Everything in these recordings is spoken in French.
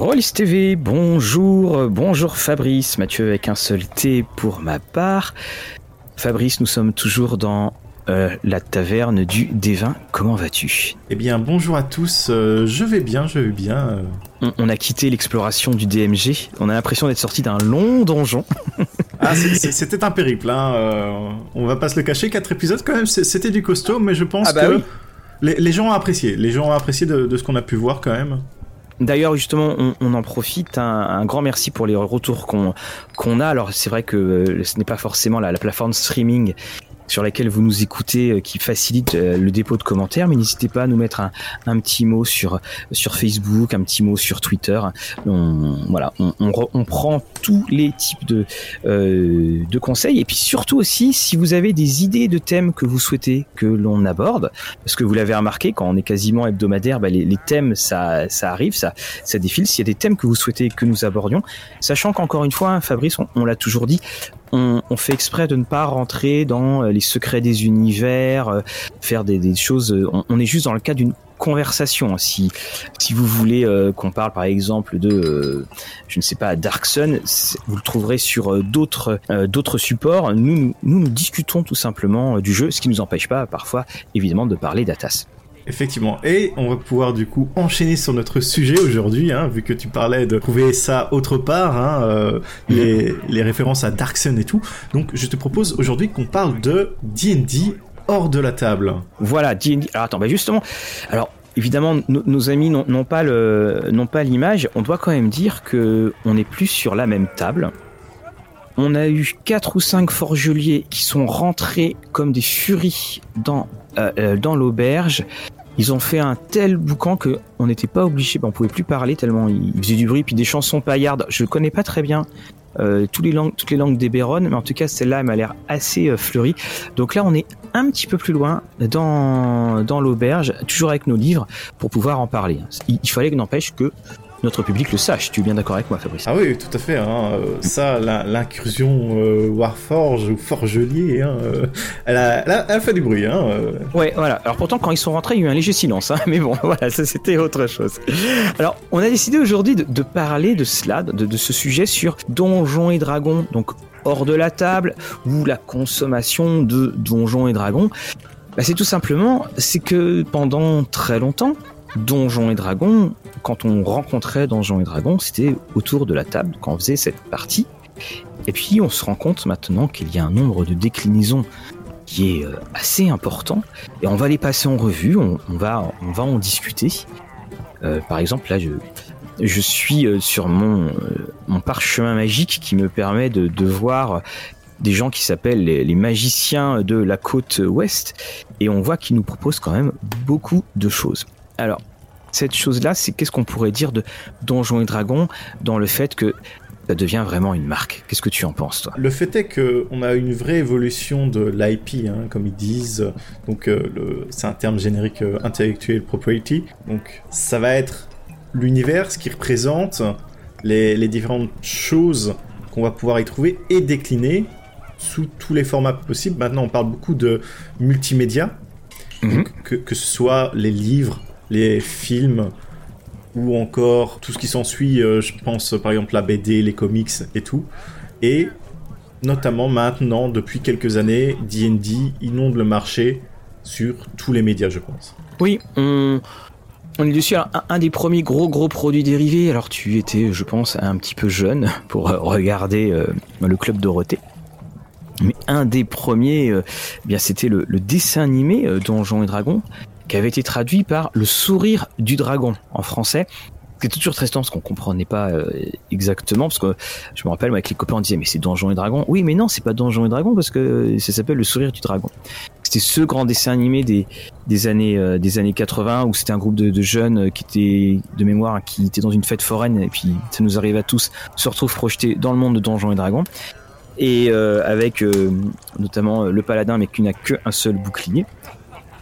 Rollis TV, bonjour, bonjour Fabrice, Mathieu avec un seul T pour ma part. Fabrice, nous sommes toujours dans euh, la taverne du Dévin. Comment vas-tu? Eh bien, bonjour à tous. euh, je vais bien, je vais bien. euh. on, on a quitté l'exploration du DMG. On a l'impression d'être sorti d'un long donjon. Ah, c'était un périple. Hein. euh, on va pas se le cacher. Quatre épisodes, quand même, c'était du costaud, mais je pense Ah bah que oui. les, les gens ont apprécié. Les gens ont apprécié de, de ce qu'on a pu voir, quand même. D'ailleurs, justement, on, en profite. Un, un grand merci pour les retours qu'on qu'on a. Alors, c'est vrai que euh, ce n'est pas forcément la, la plateforme streaming sur laquelle vous nous écoutez euh, qui facilite euh, le dépôt de commentaires, mais n'hésitez pas à nous mettre un, petit mot sur Facebook, un petit mot sur Twitter. On, voilà, on, on, re- on prend tous les types de euh, de conseils et puis surtout aussi si vous avez des idées de thèmes que vous souhaitez que l'on aborde, parce que vous l'avez remarqué quand on est quasiment hebdomadaire, bah, les, thèmes ça arrive, ça défile. S'il y a des thèmes que vous souhaitez que nous abordions, sachant qu'encore une fois, hein, Fabrice, on l'a toujours dit, on, on fait exprès de ne pas rentrer dans euh, les secrets des univers, euh, faire des, des choses. euh, On, on est juste dans le cadre d'une conversation. Si si vous voulez euh, qu'on parle par exemple de, euh, je ne sais pas, Dark Sun, vous le trouverez sur euh, d'autres supports. Nous, nous nous discutons tout simplement du jeu, ce qui nous empêche pas parfois évidemment de parler d'Atas. Effectivement. Et on va pouvoir, du coup, enchaîner sur notre sujet aujourd'hui, hein, vu que tu parlais de trouver ça autre part, hein, euh, les, les références à Dark Sun et tout. Donc, je te propose aujourd'hui qu'on parle de D&D hors de la table. Voilà, D&D. Alors attends, bah justement, alors évidemment, nos- nos amis n'ont pas le, n'ont pas l'image. On doit quand même dire que on est plus sur la même table. On a eu quatre ou cinq forgeliers qui sont rentrés comme des furies dans euh, euh, dans l'auberge. Ils ont fait un tel boucan que on n'était pas obligé, bah, on pouvait plus parler tellement ils faisaient du bruit, puis des chansons paillardes. Je connais pas très bien euh, tous les langues, toutes les langues des Béronnes, mais en tout cas celle-là, elle m'a l'air assez euh, fleurie. Donc là, on est un petit peu plus loin dans, dans l'auberge, toujours avec nos livres, pour pouvoir en parler. Il, il fallait que n'empêche que notre public le sache. Tu es bien d'accord avec moi, Fabrice Ah oui, tout à fait. Hein, euh, ça, l'incursion euh, Warforge ou Forgelier, hein, euh, elle, a, elle, a, elle a fait du bruit. Hein, euh. Ouais, voilà. Alors pourtant, quand ils sont rentrés, il y a eu un léger silence. Hein, mais bon, voilà, ça c'était autre chose. Alors, on a décidé aujourd'hui de, de parler de cela, de, de ce sujet sur Donjons et Dragons, donc hors de la table, ou la consommation de Donjons et Dragons. Bah, c'est tout simplement, c'est que pendant très longtemps, Donjons et Dragons, quand on rencontrait Donjons et Dragons, c'était autour de la table quand on faisait cette partie. Et puis on se rend compte maintenant qu'il y a un nombre de déclinaisons qui est euh, assez important et on va les passer en revue, on, va, on va en discuter. Euh, par exemple, là, je, je suis euh, sur mon, mon parchemin magique qui me permet de, de voir des gens qui s'appellent les magiciens de la côte ouest et on voit qu'ils nous proposent quand même beaucoup de choses. Alors, cette chose-là, c'est qu'est-ce qu'on pourrait dire de Donjons et Dragons dans le fait que ça devient vraiment une marque? Qu'est-ce que tu en penses, toi? Le fait est qu'on a une vraie évolution de l'IP, hein, comme ils disent. Donc, euh, le- c'est un terme générique euh, intellectual property. Donc, ça va être l'univers, ce qui représente les, les différentes choses qu'on va pouvoir y trouver et décliner sous tous les formats possibles. Maintenant, on parle beaucoup de multimédia, Mhm. Donc, que, que ce soit les livres, les films, ou encore tout ce qui s'ensuit, euh, je pense par exemple la BD, les comics et tout. Et notamment maintenant, depuis quelques années, D&D inonde le marché sur tous les médias, je pense. Oui, on, est dessus. Un, des premiers gros gros produits dérivés. Alors tu étais, je pense, un petit peu jeune pour euh, regarder euh, le club Dorothée. Mais un des premiers, eh bien c'était le, le dessin animé Donjons et Dragons qui avait été traduit par Le sourire du dragon en français. C'était toujours très parce qu'on comprenait pas euh, exactement parce que je me rappelle moi, avec les copains on disait mais c'est Donjons et Dragons. Oui mais non c'est pas Donjons et Dragons parce que ça s'appelle Le sourire du dragon. C'était ce grand dessin animé des années euh, des années 80 où c'était un groupe de, jeunes euh, qui étaient de mémoire qui étaient dans une fête foraine et puis ça nous arrive à tous se retrouvent projetés dans le monde de Donjons et Dragons et euh, avec euh, notamment euh, le paladin mais qui n'a qu'un seul bouclier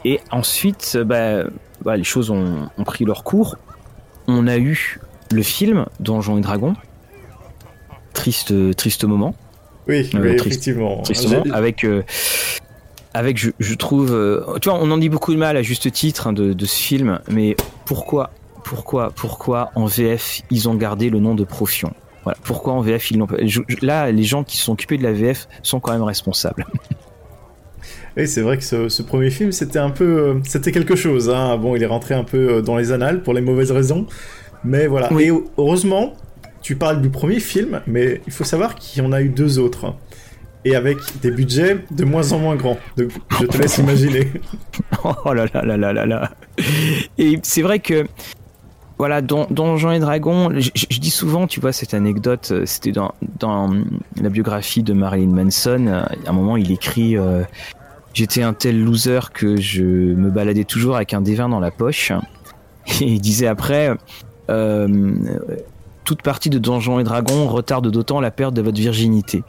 et ensuite euh, bah, bah, les choses ont, ont pris leur cours on a eu le film Donjons et Dragons triste triste moment Oui, Euh, triste- effectivement. tristement, J'ai- avec euh, avec je, je trouve euh, tu vois on en dit beaucoup de mal à juste titre hein, de, de ce film mais pourquoi pourquoi, pourquoi en VF ils ont gardé le nom de Profion? Voilà. Pourquoi en VF ils l'ont pas? Là, les gens qui sont occupés de la VF sont quand même responsables. Et c'est vrai que ce, premier film, c'était un peu, euh, c'était quelque chose. Hein. Bon, il est rentré un peu euh, dans les annales pour les mauvaises raisons, mais voilà. Et heureusement, tu parles du premier film, mais il faut savoir qu'il y en a eu deux autres. Et avec des budgets de moins en moins grands. je te laisse imaginer. oh là là là là là là. Et c'est vrai que voilà, dans Donjons et Dragons, je, dis souvent, tu vois, cette anecdote, euh, c'était dans, dans la biographie de Marilyn Manson. À un moment, il écrit J'étais un tel loser que je me baladais toujours avec un D20 dans la poche. Et il disait après, euh, toute partie de Donjons et Dragons retarde d'autant la perte de votre virginité.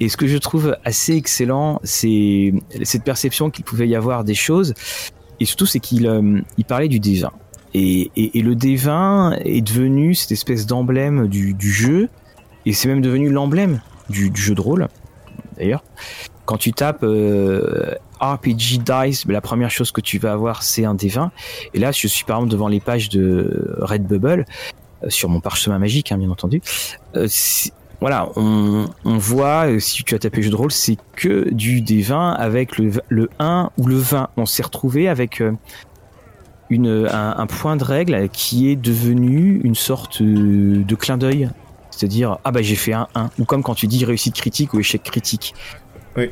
Et ce que je trouve assez excellent, c'est cette perception qu'il pouvait y avoir des choses. Et surtout, c'est qu'il euh, il parlait du D20. Et, le D20 est devenu cette espèce d'emblème du, jeu. Et c'est même devenu l'emblème du, jeu de rôle, d'ailleurs. Quand tu tapes euh, RPG Dice, la première chose que tu vas avoir, c'est un D20. Et là, je suis par exemple devant les pages de Redbubble, euh, sur mon parchemin magique, hein, bien entendu. Euh, voilà, on, voit, si tu as tapé jeu de rôle, c'est que du D20 avec le, le 1 ou le 20. On s'est retrouvé avec une, un, point de règle qui est devenu une sorte de clin d'œil. C'est-à-dire, ah bah j'ai fait un 1. Ou comme quand tu dis réussite critique ou échec critique.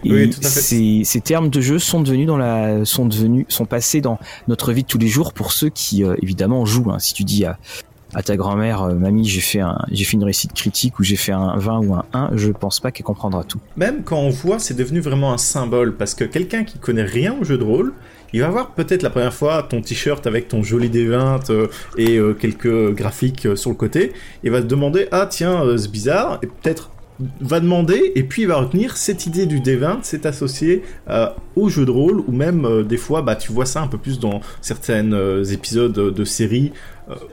Oui, tout à fait. Ces, ces, termes de jeu sont devenus dans la, sont devenus, sont passés dans notre vie de tous les jours pour ceux qui euh, évidemment jouent. Hein. Si tu dis à, à ta grand-mère, euh, mamie, j'ai fait un, j'ai fait une réussite critique ou j'ai fait un 20 ou un 1, je pense pas qu'elle comprendra tout. Même quand on voit, c'est devenu vraiment un symbole parce que quelqu'un qui connaît rien au jeu de rôle, il va voir peut-être la première fois ton t-shirt avec ton joli D20 euh, et quelques graphiques sur le côté, il va se demander ah tiens c'est bizarre et peut-être va demander et puis il va retenir cette idée du D20, c'est associé euh, au jeu de rôle ou même euh, des fois bah tu vois ça un peu plus dans certains euh, épisodes de séries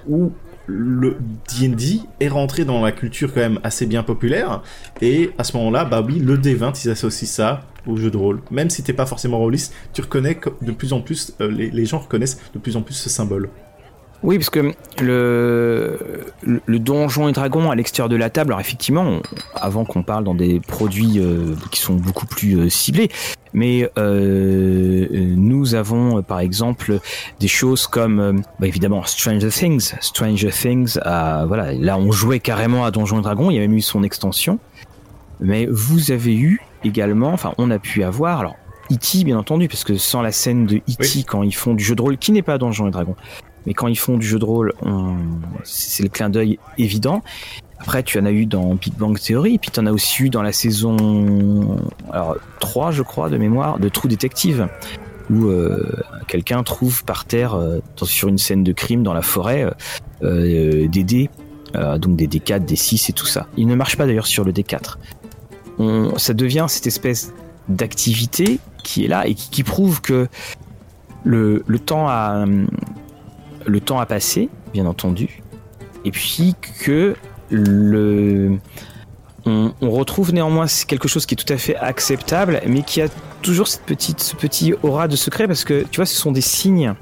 où le D&D est rentré dans la culture quand même assez bien populaire et à ce moment-là bah oui le D20 ils associent ça au jeu de rôle. Même si t'es pas forcément rôliste tu reconnais de plus en plus les gens reconnaissent de plus en plus ce symbole oui, parce que le, le, donjon et dragon à l'extérieur de la table, alors effectivement, avant qu'on parle dans des produits euh, qui sont beaucoup plus euh, ciblés, mais euh, nous avons par exemple des choses comme bah, évidemment Stranger Things. Stranger Things, voilà, là on jouait carrément à Donjon et Dragon, il y a même eu son extension. Mais vous avez eu également, enfin on a pu avoir, alors E.T. bien entendu, parce que sans la scène de E.T. quand ils font du jeu de rôle qui n'est pas Donjon et Dragon, mais quand ils font du jeu de rôle, c'est le clin d'œil évident. Après, tu en as eu dans Big Bang Theory, puis tu en as aussi eu dans la saison alors, 3, je crois, de mémoire, de True Detective, où euh, quelqu'un trouve par terre, euh, sur une scène de crime dans la forêt, euh, des dés, donc des D4, des 6 et tout ça. Il ne marche pas d'ailleurs sur le D4. On, ça devient cette espèce d'activité qui est là et qui, prouve que le, le temps a le temps a passé, bien entendu, et puis que le on, retrouve néanmoins quelque chose qui est tout à fait acceptable, mais qui a toujours cette petite, ce petit aura de secret parce que tu vois, ce sont des signes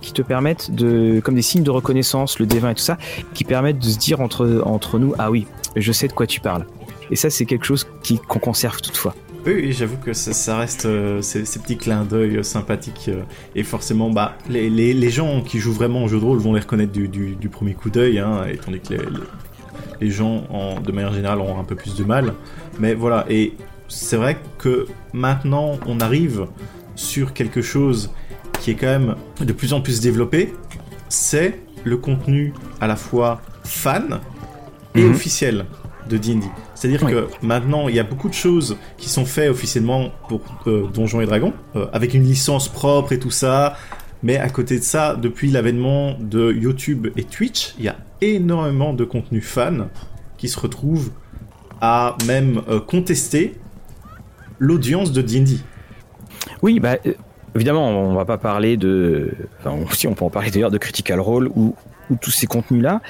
qui te permettent de, comme des signes de reconnaissance, le D20 et tout ça, qui permettent de se dire entre, entre nous, ah oui, je sais de quoi tu parles. Et ça, c'est quelque chose qu'on conserve toutefois. Oui, j'avoue que ça, reste euh, ces, petits clins d'œil euh, sympathiques. Euh, et forcément, bah, les, les, gens qui jouent vraiment au jeu de rôle vont les reconnaître du, du, premier coup d'œil, hein, étant donné que les, les gens, en, de manière générale, ont un peu plus de mal. Mais voilà, et c'est vrai que maintenant, on arrive sur quelque chose qui est quand même de plus en plus développé. C'est le contenu à la fois fan et mhm. officiel de D&D. C'est-à-dire que maintenant, il y a beaucoup de choses qui sont faites officiellement pour euh, Donjons et Dragons, euh, avec une licence propre et tout ça. Mais à côté de ça, depuis l'avènement de YouTube et Twitch, il y a énormément de contenu fan qui se retrouve à même euh, contester l'audience de D&D. Oui, bah évidemment, on va pas parler de. Enfin, si on peut en parler d'ailleurs de Critical Role ou tous ces contenus-là,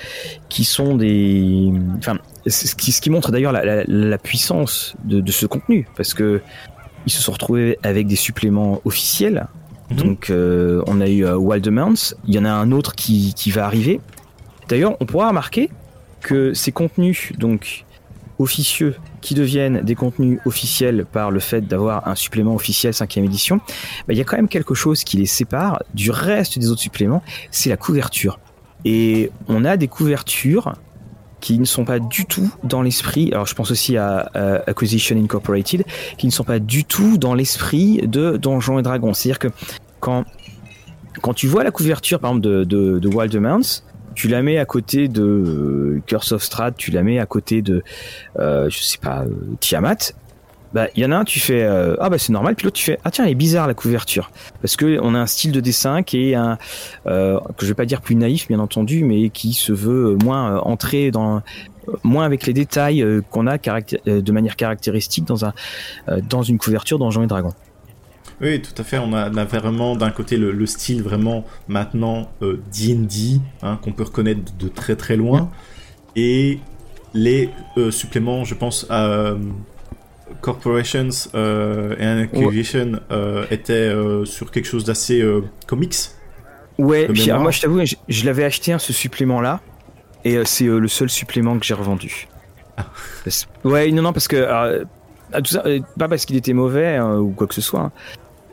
qui sont des, enfin, ce qui, ce qui montre d'ailleurs la, puissance de, ce contenu, parce que ils se sont retrouvés avec des suppléments officiels. Mhm. Donc, euh, on a eu euh, Wildemans, il y en a un autre qui, qui va arriver. D'ailleurs, on pourra remarquer que ces contenus donc officieux qui deviennent des contenus officiels par le fait d'avoir un supplément officiel 5 édition, bah, il y a quand même quelque chose qui les sépare du reste des autres suppléments, c'est la couverture. Et on a des couvertures qui ne sont pas du tout dans l'esprit, alors je pense aussi à, Acquisition Incorporated, qui ne sont pas du tout dans l'esprit de Donjons et Dragons. C'est-à-dire que quand, quand tu vois la couverture, par exemple, de, de, Wild tu la mets à côté de euh, Curse of Strahd, tu la mets à côté de, euh, je sais pas, euh, Tiamat, bah il y en a un tu fais ah bah c'est normal puis l'autre tu fais ah tiens elle est bizarre la couverture parce que on a un style de dessin qui est un que je vais pas dire plus naïf bien entendu mais qui se veut moins entrer dans moins avec les détails qu'on a de manière caractéristique dans un dans une couverture Donjons et Dragons. Oui, tout à fait. On a, vraiment d'un côté le, style vraiment maintenant D&D euh, hein, qu'on peut reconnaître de très très loin, et les euh, suppléments, je pense, à euh, Corporations et Acquisition étaient sur quelque chose d'assez comics. Ouais, puis, moi je t'avoue, je, l'avais acheté ce supplément-là, et c'est le seul supplément que j'ai revendu. Ah. Ouais, non, non, parce que tout ça, pas parce qu'il était mauvais hein, ou quoi que ce soit, hein,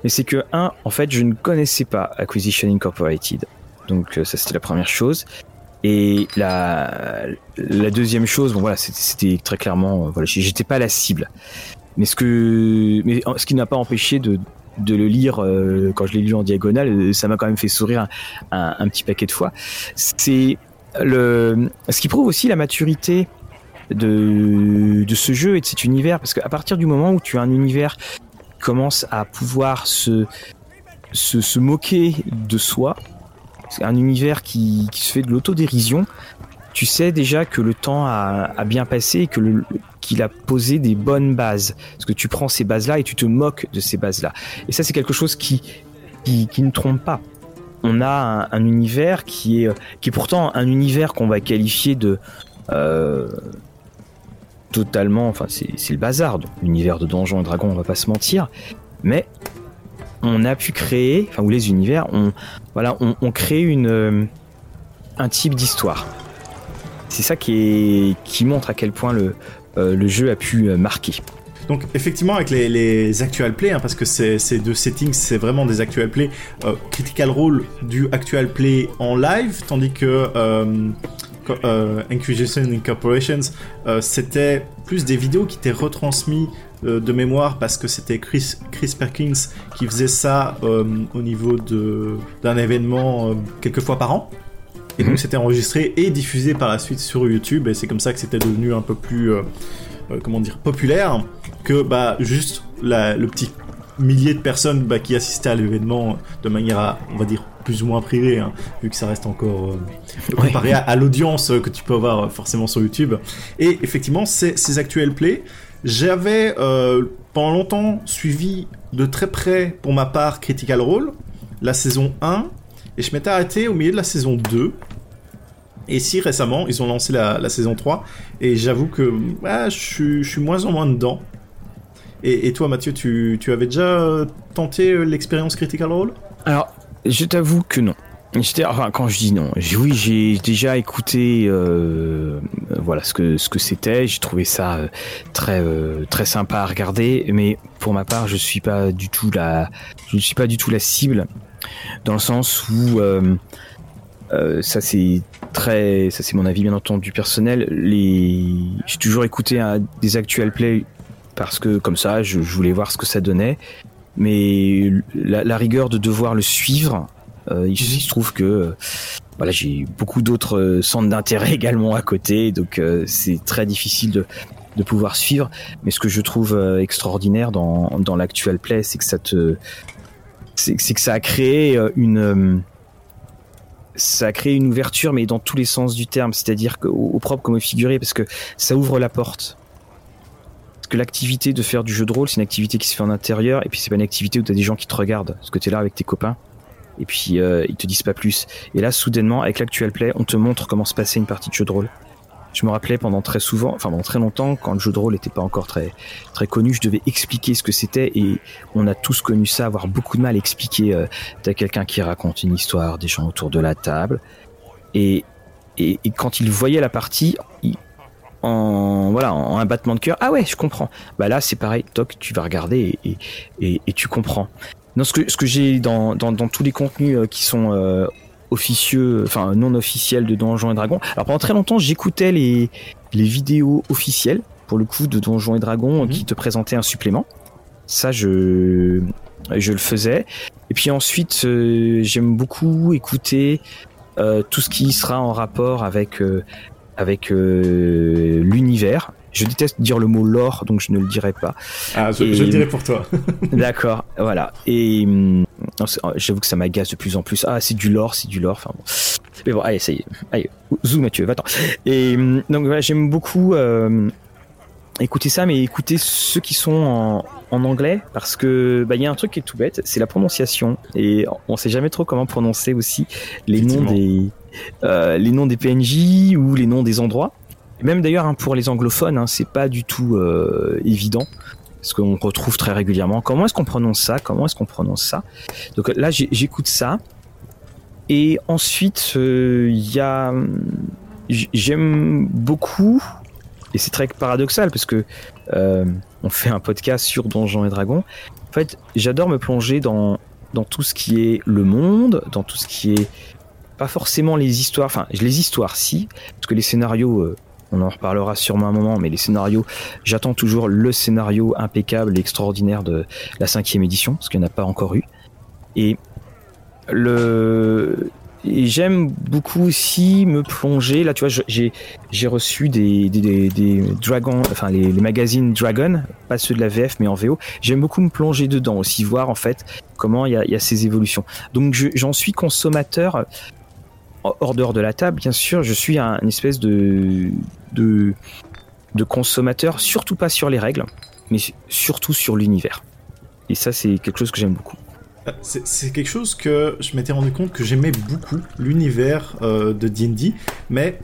mais c'est que, un, en fait, je ne connaissais pas Acquisition Incorporated. Donc, euh, ça, c'était la première chose. Et la, deuxième chose, bon, voilà, c'était très clairement, euh, voilà, j'étais pas la cible. Mais ce que, mais ce qui n'a pas empêché de, le lire euh, quand je l'ai lu en diagonale, ça m'a quand même fait sourire un, un, petit paquet de fois. C'est le, ce qui prouve aussi la maturité de, ce jeu et de cet univers, parce qu'à partir du moment où tu as un univers commence à pouvoir se, moquer de soi. Un univers qui, se fait de l'autodérision. Tu sais déjà que le temps a, bien passé et qu'il a posé des bonnes bases. Parce que tu prends ces bases-là et tu te moques de ces bases-là. Et ça, c'est quelque chose qui, ne trompe pas. On a un, univers qui est, qui est pourtant un univers qu'on va qualifier de, euh, totalement, enfin c'est le bazar, l'univers de Donjons et Dragons, on va pas se mentir, mais on a pu créer, enfin ou les univers, on voilà, on, crée une euh, un type d'histoire. C'est ça qui montre à quel point le euh, le jeu a pu euh, marquer. Donc effectivement avec les, actual play, hein, parce que ces, deux settings c'est vraiment des actual play, Critical Role du actual play en live, tandis que Inquisition Incorporations, c'était plus des vidéos qui étaient retransmises euh, de mémoire parce que c'était Chris, Chris Perkins qui faisait ça au niveau d'un événement quelques fois par an. Et donc mhm. c'était enregistré et diffusé par la suite sur YouTube et c'est comme ça que c'était devenu un peu plus comment dire populaire que bah juste le petit millier de personnes bah, qui assistaient à l'événement de manière à on va dire plus ou moins privé, hein, vu que ça reste encore euh, comparé à, l'audience que tu peux avoir euh, forcément sur YouTube. Et effectivement, ces, actuels plays, j'avais euh, pendant longtemps suivi de très près, pour ma part, Critical Role, la saison 1, et je m'étais arrêté au milieu de la saison 2. Et si récemment, ils ont lancé la, saison 3, et j'avoue que je, suis moins en moins dedans. Et, toi, Mathieu, tu, tu avais déjà tenté l'expérience Critical Role? Alors, je t'avoue que non. Enfin, quand je dis non, oui, j'ai déjà écouté, euh, voilà ce que ce que c'était. J'ai trouvé ça euh, très euh, très sympa à regarder, mais pour ma part, je suis pas du tout la, je ne suis pas du tout la cible, dans le sens où ça c'est très, ça c'est mon avis bien entendu personnel. J'ai toujours écouté des actual play parce que comme ça, je voulais voir ce que ça donnait mais la, rigueur de devoir le suivre, euh, il, se trouve que euh, voilà, j'ai beaucoup d'autres euh, centres d'intérêt également à côté, donc c'est très difficile de, de pouvoir suivre. Mais ce que je trouve extraordinaire dans, dans l'actual play, c'est que ça te, c'est que ça a créé une ça a créé une ouverture, mais dans tous les sens du terme, c'est-à-dire au, au propre comme au figuré, parce que ça ouvre la porte. Que l'activité de faire du jeu de rôle, c'est une activité qui se fait en intérieur, et puis c'est pas une activité où tu as des gens qui te regardent, parce que tu es là avec tes copains, et puis euh, ils te disent pas plus. Et là, soudainement, avec l'actuel play, on te montre comment se passait une partie de jeu de rôle. Je me rappelais pendant très souvent, enfin pendant très longtemps, quand le jeu de rôle n'était pas encore très très connu, je devais expliquer ce que c'était et on a tous connu ça, avoir beaucoup de mal à expliquer. Euh, T'as quelqu'un qui raconte une histoire, des gens autour de la table et et, quand il voyait la partie, en voilà en un battement de cœur, ah ouais, je comprends. Bah là, c'est pareil, toc, tu vas regarder et, et tu comprends. Non, ce que ce que j'ai dans, dans, dans tous les contenus qui sont officieux, enfin non officiels de Donjons et Dragons. Alors pendant très longtemps, j'écoutais les les vidéos officielles pour le coup de Donjons et Dragons mhm. qui te présentaient un supplément. Ça, je je le faisais. Et puis ensuite, euh, j'aime beaucoup écouter euh, tout ce qui sera en rapport avec euh, avec l'univers. Je déteste dire le mot lore, donc je ne le dirai pas. Ah, je, le dirai pour toi. D'accord, voilà. Et hum, j'avoue que ça m'agace de plus en plus. Ah, c'est du lore, c'est du lore. Enfin bon. Mais bon, allez, ça y est. Allez, zoom Mathieu, va-t'en. Et hum, donc voilà, j'aime beaucoup écouter ça, mais écoutez ceux qui sont en, en anglais parce que bah il y a un truc qui est tout bête, c'est la prononciation et on sait jamais trop comment prononcer aussi les noms des euh, les noms des PNJ ou les noms des endroits. Même d'ailleurs hein, pour les anglophones, hein, c'est pas du tout euh, évident parce qu'on retrouve très régulièrement. Comment est-ce qu'on prononce ça? Comment est-ce qu'on prononce ça? Donc là j'écoute ça et ensuite euh, il y a j'aime beaucoup et c'est très paradoxal parce que euh, on fait un podcast sur Donjons et Dragons. En fait, j'adore me plonger dans, dans tout ce qui est le monde, dans tout ce qui est pas forcément les histoires, enfin les histoires si, parce que les scénarios, on en reparlera sûrement un moment, mais les scénarios, j'attends toujours le scénario impeccable et extraordinaire de la cinquième édition, parce qu'il n'y en a pas encore eu. Et le j'aime beaucoup aussi me plonger. Là, tu vois, j'ai j'ai reçu des des, des, dragons, enfin les, magazines Dragon, pas ceux de la VF, mais en VO. J'aime beaucoup me plonger dedans aussi, voir en fait comment il y a, y a ces évolutions. Donc j'en suis consommateur hors dehors de la table, bien sûr. Je suis un, une espèce de de de consommateur, surtout pas sur les règles, mais surtout sur l'univers. Et ça, c'est quelque chose que j'aime beaucoup. C'est quelque chose que je m'étais rendu compte que j'aimais beaucoup, l'univers euh, de D&D, mais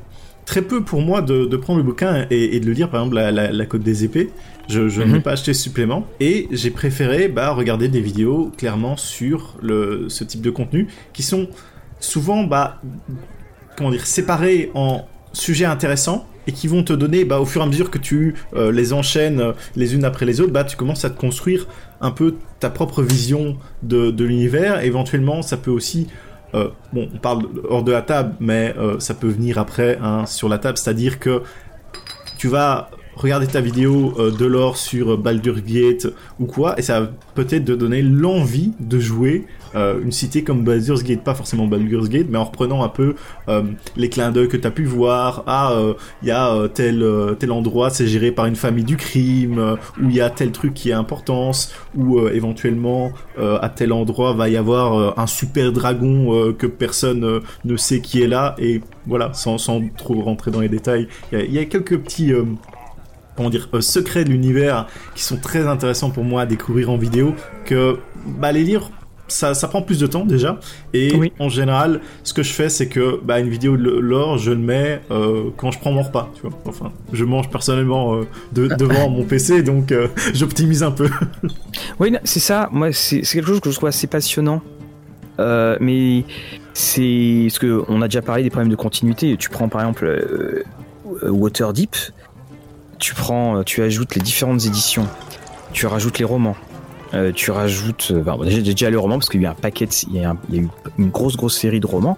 très peu pour moi de, prendre le bouquin et, de le lire, par exemple la, la, Côte des épées. Je, n'ai mhm. pas acheté ce supplément et j'ai préféré bah, regarder des vidéos clairement sur le, ce type de contenu qui sont souvent bah, comment dire, séparés en sujets intéressants et qui vont te donner, bah, au fur et à mesure que tu euh, les enchaînes euh, les unes après les autres, bah, tu commences à te construire un peu ta propre vision de, l'univers. Éventuellement, ça peut aussi, euh, on parle hors de la table, mais ça peut venir après hein, sur la table, c'est-à-dire que tu vas regarder ta vidéo de l'or sur Baldur's Gate ou quoi, et ça va peut-être te donner l'envie de jouer euh, une cité comme Baldur's Gate, pas forcément Baldur's Gate, mais en reprenant un peu euh, les clins d'œil que tu as pu voir. Ah, euh, il y a tel tel endroit, c'est géré par une famille du crime, ou il y a tel truc qui a importance, ou éventuellement à tel endroit va y avoir un super dragon que personne ne sait qui est là. Et voilà, sans, sans trop rentrer dans les détails, il y, a quelques petits comment dire, secrets de l'univers qui sont très intéressants pour moi à découvrir en vidéo que bah, les lire ça, ça prend plus de temps déjà. Et en général, ce que je fais, c'est que bah, une vidéo de l'or, je le mets euh, quand je prends mon repas. Tu vois enfin, je mange personnellement euh, devant mon PC, donc euh, j'optimise un peu. oui, c'est ça. Moi, c'est quelque chose que je trouve assez passionnant. mais c'est ce que on a déjà parlé des problèmes de continuité. Tu prends par exemple Waterdeep, tu prends, tu ajoutes les différentes éditions, tu rajoutes les romans, euh, tu rajoutes, euh, déjà, déjà le roman parce qu'il y a un paquet, il, y a une grosse grosse série de romans.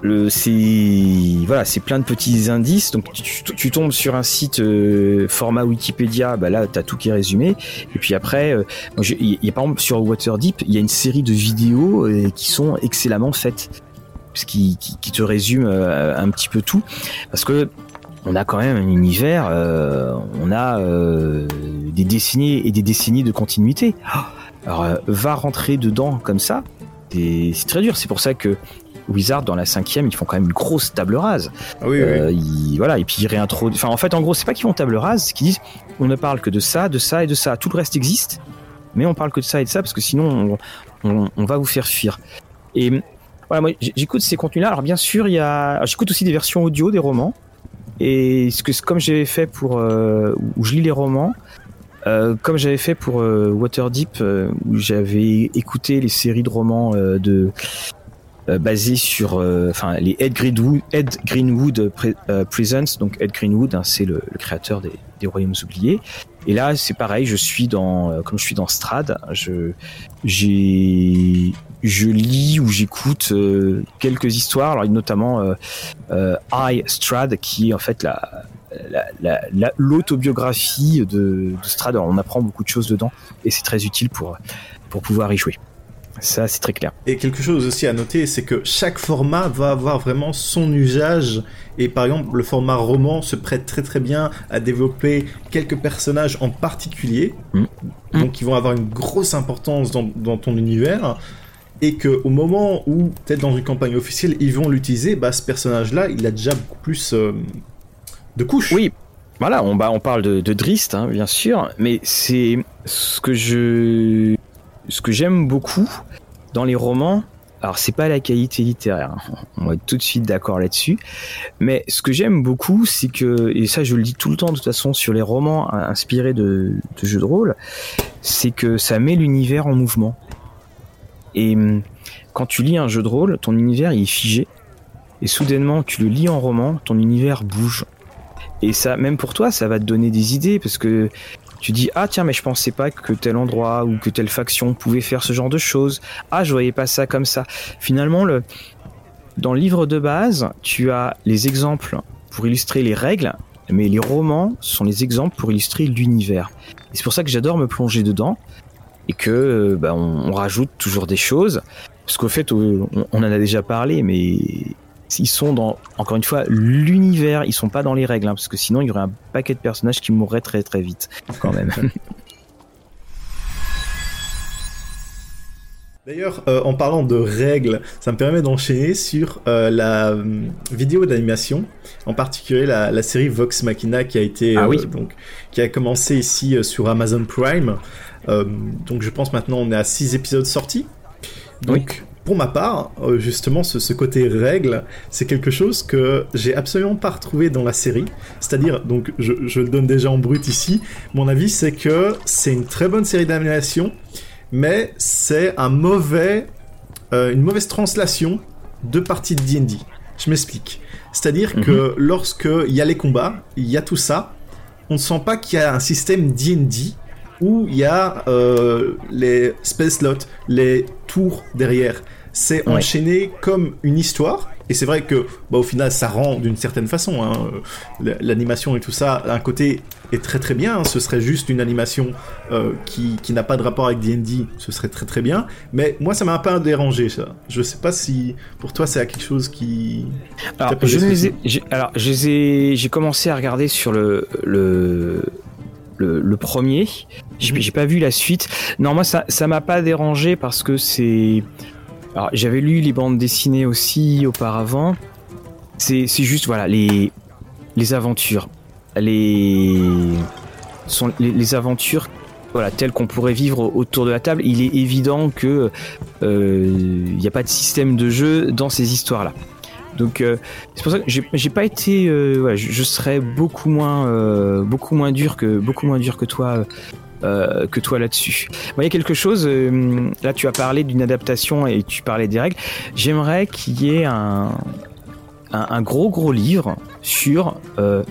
Le, c'est voilà, c'est plein de petits indices. Donc tu, tombes sur un site euh, format Wikipédia, bah là t'as tout qui est résumé. Et puis après, il y a par exemple sur Waterdeep, il y a une série de vidéos qui sont excellemment faites, qui, qui, te résument un petit peu tout, parce que on a quand même un univers, euh, on a euh, des décennies et des décennies de continuité. Alors, euh, va rentrer dedans comme ça, c'est très dur. C'est pour ça que Wizard dans la cinquième, ils font quand même une grosse table rase. Ah oui, oui. voilà, et puis ils réintroduisent. Enfin, en fait, en gros, c'est pas qu'ils font table rase, c'est qu'ils disent on ne parle que de ça, de ça et de ça. Tout le reste existe, mais on parle que de ça et de ça parce que sinon, on, on va vous faire fuir. Et voilà, moi, j'écoute ces contenus-là. Alors, bien sûr, il y a, j'écoute aussi des versions audio des romans. Et ce que, comme j'avais fait pour euh, où je lis les romans, euh, comme j'avais fait pour euh, Waterdeep, où j'avais écouté les séries de romans de basé sur enfin les Ed Greenwood, Ed Greenwood Presents. Donc Ed Greenwood, hein, c'est le, créateur des, des Royaumes oubliés. Et là, c'est pareil, je suis dans, comme je suis dans Strad, je, j'ai, je lis ou j'écoute quelques histoires, alors notamment euh, I Strad, qui est en fait la, l'autobiographie de, de Strad. on apprend beaucoup de choses dedans et c'est très utile pour, pour pouvoir y jouer. Ça, c'est très clair. Et quelque chose aussi à noter, c'est que chaque format va avoir vraiment son usage. Et par exemple, le format roman se prête très très bien à développer quelques personnages en particulier. Mm. Donc, qui vont avoir une grosse importance dans, dans ton univers. Et qu'au moment où, peut-être dans une campagne officielle, ils vont l'utiliser, bah, ce personnage-là, il a déjà beaucoup plus euh, de couches. Oui, voilà, on, bah, on parle de, de Drist, hein, bien sûr, mais c'est ce que je ce que j'aime beaucoup dans les romans, alors c'est pas la qualité littéraire, hein. on va être tout de suite d'accord là-dessus, mais ce que j'aime beaucoup, c'est que, et ça je le dis tout le temps de toute façon sur les romans inspirés de, jeux de rôle, c'est que ça met l'univers en mouvement. Et hum, quand tu lis un jeu de rôle, ton univers il est figé, et soudainement tu le lis en roman, ton univers bouge. Et ça, même pour toi, ça va te donner des idées parce que tu dis ah tiens mais je pensais pas que tel endroit ou que telle faction pouvait faire ce genre de choses. Ah je voyais pas ça comme ça. Finalement le dans le livre de base, tu as les exemples pour illustrer les règles, mais les romans sont les exemples pour illustrer l'univers. Et c'est pour ça que j'adore me plonger dedans et que euh, bah, on, rajoute toujours des choses. Parce qu'au fait, on, on en a déjà parlé, mais ils sont dans, encore une fois, l'univers, ils sont pas dans les règles, hein, parce que sinon il y aurait un paquet de personnages qui mourraient très très vite, quand même. D'ailleurs, euh, en parlant de règles, ça me permet d'enchaîner sur euh, la euh, vidéo d'animation, en particulier la, série Vox Machina qui a été ah donc qui a commencé ici sur Amazon Prime. Donc je pense maintenant on est à 6 épisodes sortis. Donc pour ma part, euh, justement, ce, côté règle, c'est quelque chose que j'ai absolument pas retrouvé dans la série. C'est-à-dire, donc, je, le donne déjà en brut ici. Mon avis, c'est que c'est une très bonne série d'animation, mais c'est un mauvais, euh, une mauvaise translation de parties de D&D. Je m'explique. C'est-à-dire que mhm. lorsque il y a les combats, il y a tout ça, on ne sent pas qu'il y a un système D&D où il y a euh, les space slots, les tours derrière c'est enchaîné comme une histoire. Et c'est vrai que, bah, au final, ça rend d'une certaine façon. Hein, l'animation et tout ça, un côté est très très bien. Hein. ce serait juste une animation euh, qui, qui n'a pas de rapport avec D&D, ce serait très très bien. Mais moi, ça m'a un peu dérangé ça. Je sais pas si pour toi c'est quelque chose qui. Alors, je alors j'ai commencé à regarder sur le le le, premier. J'ai pas vu la suite. Non, moi ça m'a pas dérangé parce que c'est alors, j'avais lu les bandes dessinées aussi auparavant. C'est, juste, voilà, les, aventures. Les, aventures voilà, telles qu'on pourrait vivre autour de la table. Il est évident que euh, il n'y a pas de système de jeu dans ces histoires-là. Donc euh, c'est pour ça que j'ai pas été, euh, je, serais beaucoup moins, beaucoup moins dur que beaucoup moins dur que toi euh, que toi là-dessus. il y a quelque chose, euh, là tu as parlé d'une adaptation et tu parlais des règles, j'aimerais qu'il y ait un, un, gros gros livre sur euh,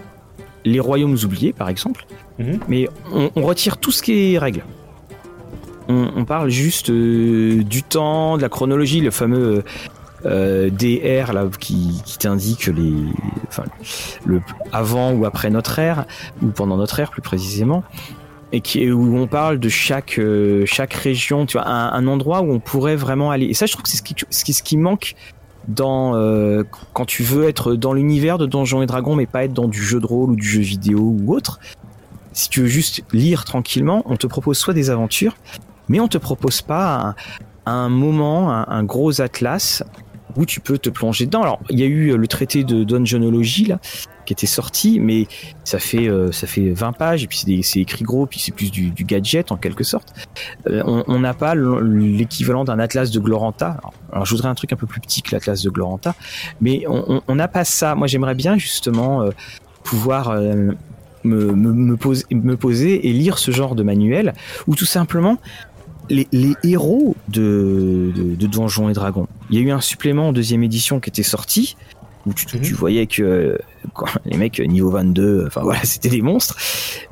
les royaumes oubliés par exemple, mhm. mais on, retire tout ce qui est règles. On, parle juste du temps, de la chronologie, le fameux DR là qui, qui t'indique les enfin le avant ou après notre ère ou pendant notre ère plus précisément et qui, où on parle de chaque euh, chaque région, tu vois, un, endroit où on pourrait vraiment aller. Et ça, je trouve que c'est ce qui, ce qui, ce qui manque dans euh, quand tu veux être dans l'univers de Donjons et Dragons, mais pas être dans du jeu de rôle ou du jeu vidéo ou autre. Si tu veux juste lire tranquillement, on te propose soit des aventures, mais on te propose pas un, moment, un, gros atlas où tu peux te plonger dedans. Alors, il y a eu le traité de Dungeonologie là, qui était sorti, mais ça fait euh, ça fait 20 pages et puis c'est écrit gros, puis c'est plus du, gadget en quelque sorte. Euh, on n'a pas l'équivalent d'un atlas de Gloranta. Alors, je voudrais un truc un peu plus petit que l'atlas de Gloranta, mais on n'a pas ça. Moi j'aimerais bien justement euh, pouvoir me, me poser et lire ce genre de manuel ou tout simplement les, héros de, de, Donjons et Dragons. Il y a eu un supplément en deuxième édition qui était sorti où tu, mhm. voyais que les mecs niveau 22, enfin voilà, c'était des monstres.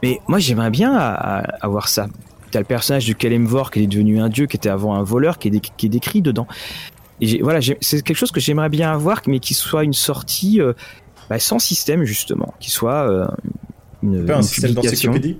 Mais moi j'aimerais bien avoir ça. T'as le personnage de Kalemvor qui est devenu un dieu, qui était avant un voleur, qui est, qui est décrit dedans. Et voilà, c'est quelque chose que j'aimerais bien avoir, mais qui soit une sortie euh, bah, sans système justement, qui soit euh, une, un système d'encyclopédie?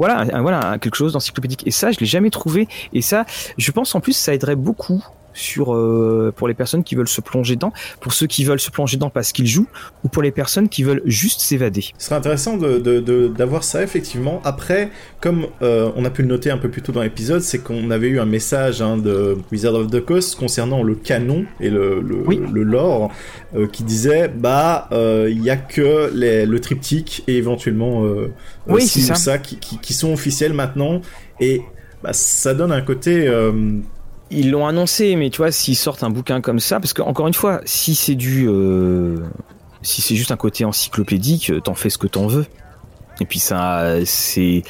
Voilà, voilà, quelque chose d'encyclopédique. Et ça, je l'ai jamais trouvé. Et ça, je pense en plus, ça aiderait beaucoup sur euh, pour les personnes qui veulent se plonger dedans, pour ceux qui veulent se plonger dedans parce qu'ils jouent, ou pour les personnes qui veulent juste s'évader. Ce serait intéressant d'avoir de, ça effectivement. Après, comme euh, on a pu le noter un peu plus tôt dans l'épisode, c'est qu'on avait eu un message hein, de Wizard of the Coast concernant le canon et le, le, lore euh, qui disait bah il y a que les, le triptyque et éventuellement oui, ça. ça qui, qui, qui, sont officiels maintenant et bah, ça donne un côté ils l'ont annoncé, mais tu vois, s'ils sortent un bouquin comme ça, parce que encore une fois, si c'est du, euh, si c'est juste un côté encyclopédique, t'en fais ce que t'en veux. Et puis ça, c'est,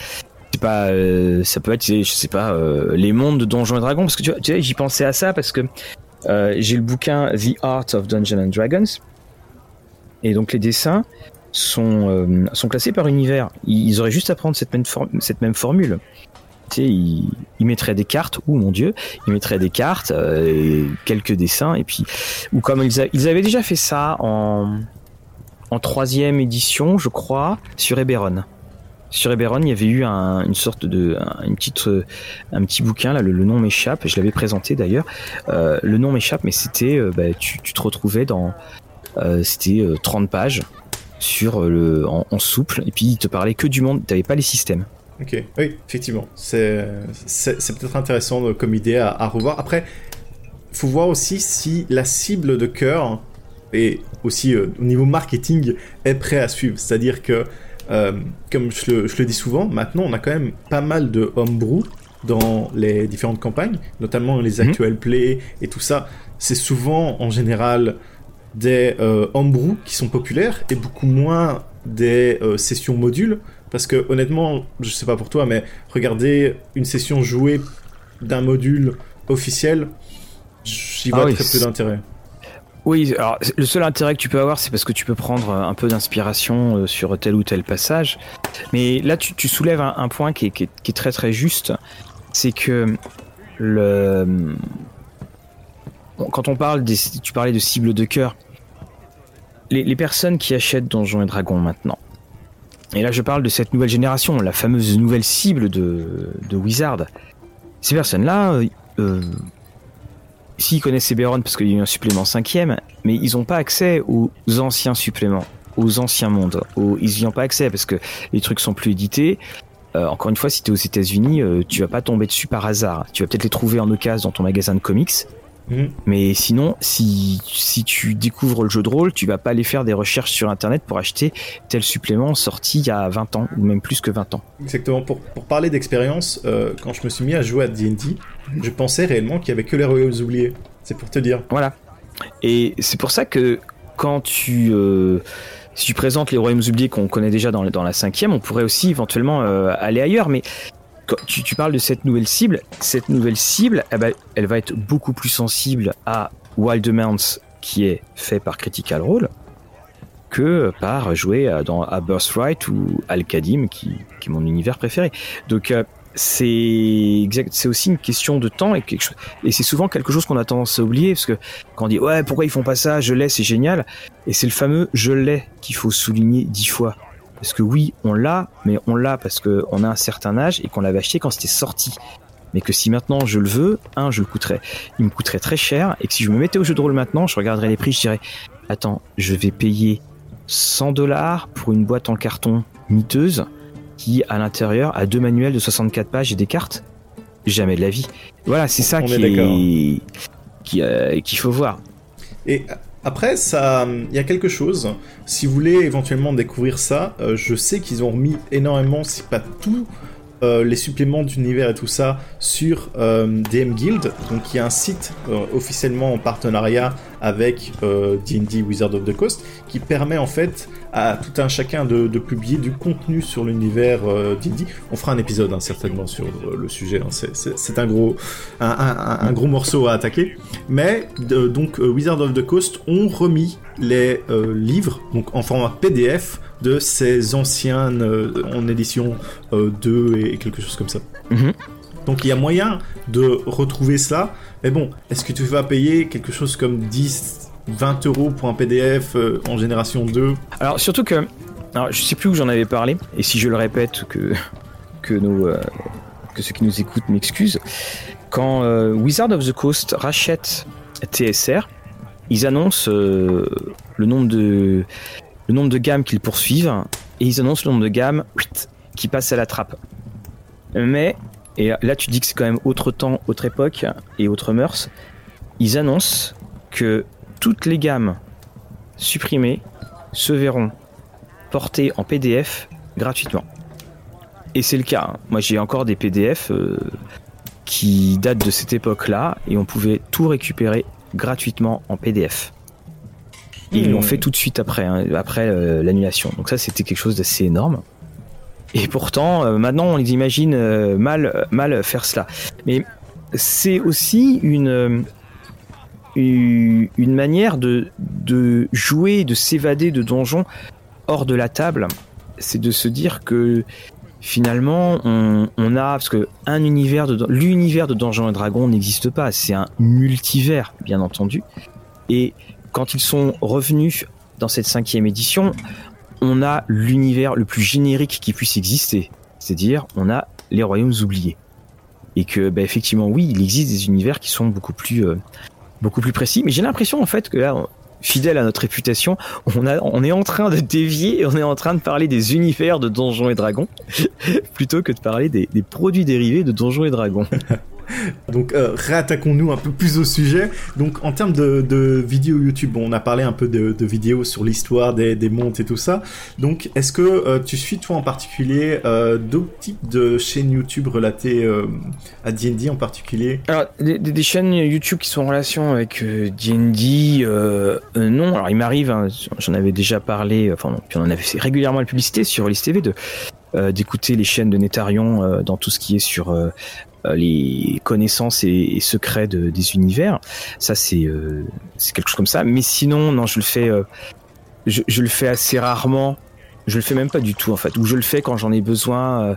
pas, euh, ça peut être, je sais pas, euh, les mondes de Donjons et Dragons, parce que tu vois, j'y pensais à ça parce que j'ai le bouquin The Art of Dungeons and Dragons, et donc les dessins sont sont classés par univers. Ils auraient juste à prendre cette même, cette même formule il, mettrait des cartes, ou mon dieu, il mettrait des cartes, euh, quelques dessins, et puis, ou comme ils, avaient déjà fait ça en, troisième édition, je crois, sur Eberron. Sur Eberron, il y avait eu un, une sorte de, un, euh, un petit bouquin là, le, nom m'échappe, je l'avais présenté d'ailleurs. Euh, le nom m'échappe, mais c'était, bah, tu, te retrouvais dans, c'était 30 pages sur le, en, en, souple, et puis il te parlait que du monde, t'avais pas les systèmes. Ok, oui, effectivement. C'est peut-être intéressant comme idée à, revoir. Après, faut voir aussi si la cible de cœur et aussi euh, au niveau marketing est prêt à suivre. C'est-à-dire que, euh, comme je le, je le, dis souvent, maintenant on a quand même pas mal de homebrew dans les différentes campagnes, notamment les mhm. actuels plays et tout ça. C'est souvent en général des euh, homebrew qui sont populaires et beaucoup moins des euh, sessions modules parce que honnêtement, je sais pas pour toi, mais regarder une session jouée d'un module officiel, j'y vois ah très peu d'intérêt. Oui, alors le seul intérêt que tu peux avoir, c'est parce que tu peux prendre un peu d'inspiration euh, sur tel ou tel passage. Mais là, tu, soulèves un, point qui est, très très juste, c'est que le quand on parle des, tu parlais de cible de cœur, les, les personnes qui achètent Donjons et Dragons maintenant, et là, je parle de cette nouvelle génération, la fameuse nouvelle cible de, de Wizard. Ces personnes-là, euh, euh s'ils connaissent Eberron parce qu'il y a eu un supplément cinquième, mais ils n'ont pas accès aux anciens suppléments, aux anciens mondes. ils n'y ont pas accès parce que les trucs sont plus édités. Euh, encore une fois, si tu es aux États-Unis, euh, tu vas pas tomber dessus par hasard. Tu vas peut-être les trouver en occasion dans ton magasin de comics, Mhm. Mais sinon, si, si tu découvres le jeu de rôle, tu vas pas aller faire des recherches sur internet pour acheter tel supplément sorti il y a 20 ans, ou même plus que 20 ans. Exactement. Pour, pour parler d'expérience, euh, quand je me suis mis à jouer à D&D, je pensais réellement qu'il y avait que les royaumes oubliés. C'est pour te dire. Voilà. Et c'est pour ça que quand tu... Euh, si tu présentes les royaumes oubliés qu'on connaît déjà dans, dans la cinquième, on pourrait aussi éventuellement euh, aller ailleurs. Mais tu, parles de cette nouvelle cible. Cette nouvelle cible, eh ben, elle va être beaucoup plus sensible à Wild Mounts, qui est fait par Critical Role, que par jouer à, dans, à Birthright ou Al-Qadim, qui, qui, est mon univers préféré. Donc, euh, c'est c'est aussi une question de temps et, et c'est souvent quelque chose qu'on a tendance à oublier parce que quand on dit ouais pourquoi ils font pas ça je l'ai c'est génial et c'est le fameux je l'ai qu'il faut souligner dix fois parce que oui, on l'a, mais on l'a parce qu'on a un certain âge et qu'on l'avait acheté quand c'était sorti. Mais que si maintenant je le veux, un, je le coûterais, il me coûterait très cher, et que si je me mettais au jeu de rôle maintenant, je regarderais les prix, je dirais, attends, je vais payer 100 dollars pour une boîte en carton miteuse qui, à l'intérieur, a deux manuels de 64 pages et des cartes. Jamais de la vie. Voilà, c'est ça qui est, qui, euh, qu'il faut voir. Et après, ça, il y a quelque chose. Si vous voulez éventuellement découvrir ça, euh, je sais qu'ils ont remis énormément, si pas tout, euh, les suppléments d'univers et tout ça sur euh, DM Guild. Donc il y a un site euh, officiellement en partenariat avec D&D Wizard of the Coast qui permet en fait à tout un chacun de, publier du contenu sur l'univers D&D. On fera un épisode hein, certainement sur le sujet. Hein. C'est un gros un, gros morceau à attaquer. Mais donc Wizard of the Coast ont remis les livres donc en format PDF de ces anciennes euh, en édition 2 euh, et quelque chose comme ça. Mhm. Donc il y a moyen de retrouver ça. Mais bon, est-ce que tu vas payer quelque chose comme 10, 20 euros pour un PDF euh, en génération 2 Alors surtout que, alors, je sais plus où j'en avais parlé, et si je le répète, que, que, nos, que ceux qui nous écoutent m'excusent. Quand Wizard of the Coast rachète TSR, ils annoncent le nombre de le nombre de gammes qu'ils poursuivent et ils annoncent le nombre de gammes qui passent à la trappe. Mais, et là tu dis que c'est quand même autre temps, autre époque et autre mœurs, ils annoncent que toutes les gammes supprimées se verront portées en PDF gratuitement. Et c'est le cas. Hein. Moi j'ai encore des PDF euh, qui datent de cette époque-là et on pouvait tout récupérer gratuitement en PDF. Et ils l'ont hmm. fait tout de suite après, hein, après euh, l'annulation. Donc ça, c'était quelque chose d'assez énorme. Et pourtant, euh, maintenant, on les imagine mal, mal faire cela. Mais c'est aussi une, une manière de, de jouer, de s'évader de donjons hors de la table. C'est de se dire que finalement, on, a parce que un univers de l'univers de Donjons et Dragons n'existe pas. C'est un multivers, bien entendu. Et quand ils sont revenus dans cette cinquième édition, on a l'univers le plus générique qui puisse exister. C'est-à-dire, on a les royaumes oubliés. Et que, bah, effectivement, oui, il existe des univers qui sont beaucoup plus, euh, beaucoup plus précis. Mais j'ai l'impression, en fait, que là, fidèle à notre réputation, on, a, on est en train de dévier, on est en train de parler des univers de Donjons et Dragons, plutôt que de parler des produits dérivés de Donjons et Dragons. Donc euh, réattaquons-nous un peu plus au sujet. Donc en termes de, vidéos YouTube, on a parlé un peu de, vidéos sur l'histoire des, des, montes et tout ça. Donc est-ce que euh, tu suis toi en particulier euh, d'autres types de chaînes YouTube relatées à D&D en particulier? Alors des, chaînes YouTube qui sont en relation avec D&D, non. Alors il m'arrive, hein, j'en avais déjà parlé, enfin puis on en avait fait régulièrement la publicité sur List TV de d'écouter les chaînes de Netarion dans tout ce qui est sur les connaissances et, secrets des univers. Ça, c'est euh, c'est quelque chose comme ça. Mais sinon, non, je le fais, euh, je, le fais assez rarement. Je le fais même pas du tout en fait. Ou je le fais quand j'en ai besoin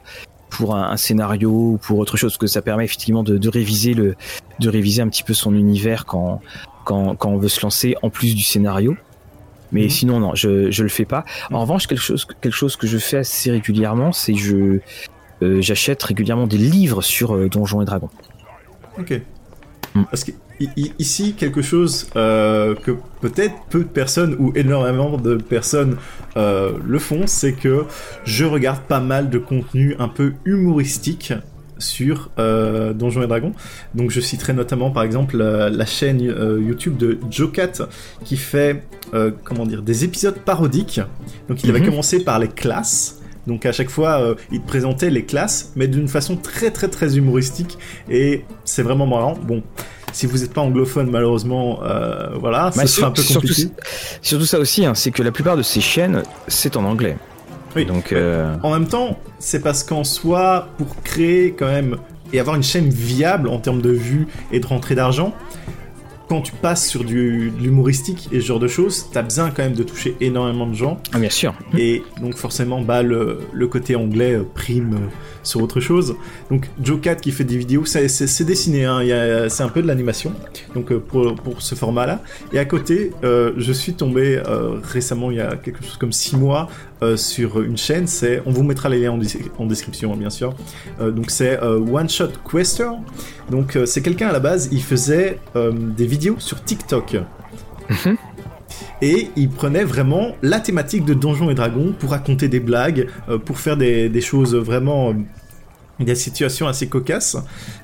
pour un, scénario ou pour autre chose, que ça permet effectivement de, réviser le, de réviser un petit peu son univers quand, quand, quand on veut se lancer en plus du scénario. Mais mhm. sinon, non, je, je le fais pas. En revanche, quelque chose, quelque chose que je fais assez régulièrement, c'est je, euh, j'achète régulièrement des livres sur euh, Donjons et Dragons. Ok. Mm. Parce que ici, quelque chose euh, que peut-être peu de personnes ou énormément de personnes le font, c'est que je regarde pas mal de contenu un peu humoristique sur Donjons et Dragons. Donc je citerai notamment par exemple la, chaîne YouTube de Jocat qui fait comment dire des épisodes parodiques. Donc il avait mhm. commencé par les classes donc à chaque fois, euh, il te présentait les classes, mais d'une façon très très très humoristique, et c'est vraiment marrant. Bon, si vous n'êtes pas anglophone, malheureusement, euh, voilà, ça sera un peu compliqué. Surtout, surtout ça aussi, hein, c'est que la plupart de ces chaînes, c'est en anglais. Oui. Donc, euh... en même temps, c'est parce qu'en soi, pour créer quand même et avoir une chaîne viable en termes de vues et de rentrée d'argent, quand tu passes sur du, de l'humoristique et ce genre de choses, t'as besoin quand même de toucher énormément de gens. Ah, bien sûr. Et donc forcément, bah, le, le côté anglais euh, prime euh, sur autre chose. Donc Joe Cat qui fait des vidéos, c'est dessiné, hein, c'est un peu de l'animation. Donc euh, pour, pour ce format-là. Et à côté, je suis tombé récemment, il y a quelque chose comme 6 mois, sur une chaîne. C'est, on vous mettra les liens en, en description, bien sûr. donc c'est One Shot Quester. Donc c'est quelqu'un à la base, il faisait des vidéos sur TikTok. Mhm. Et il prenait vraiment la thématique de Donjons et Dragons pour raconter des blagues, euh, pour faire des, choses vraiment... Euh, des situations assez cocasses.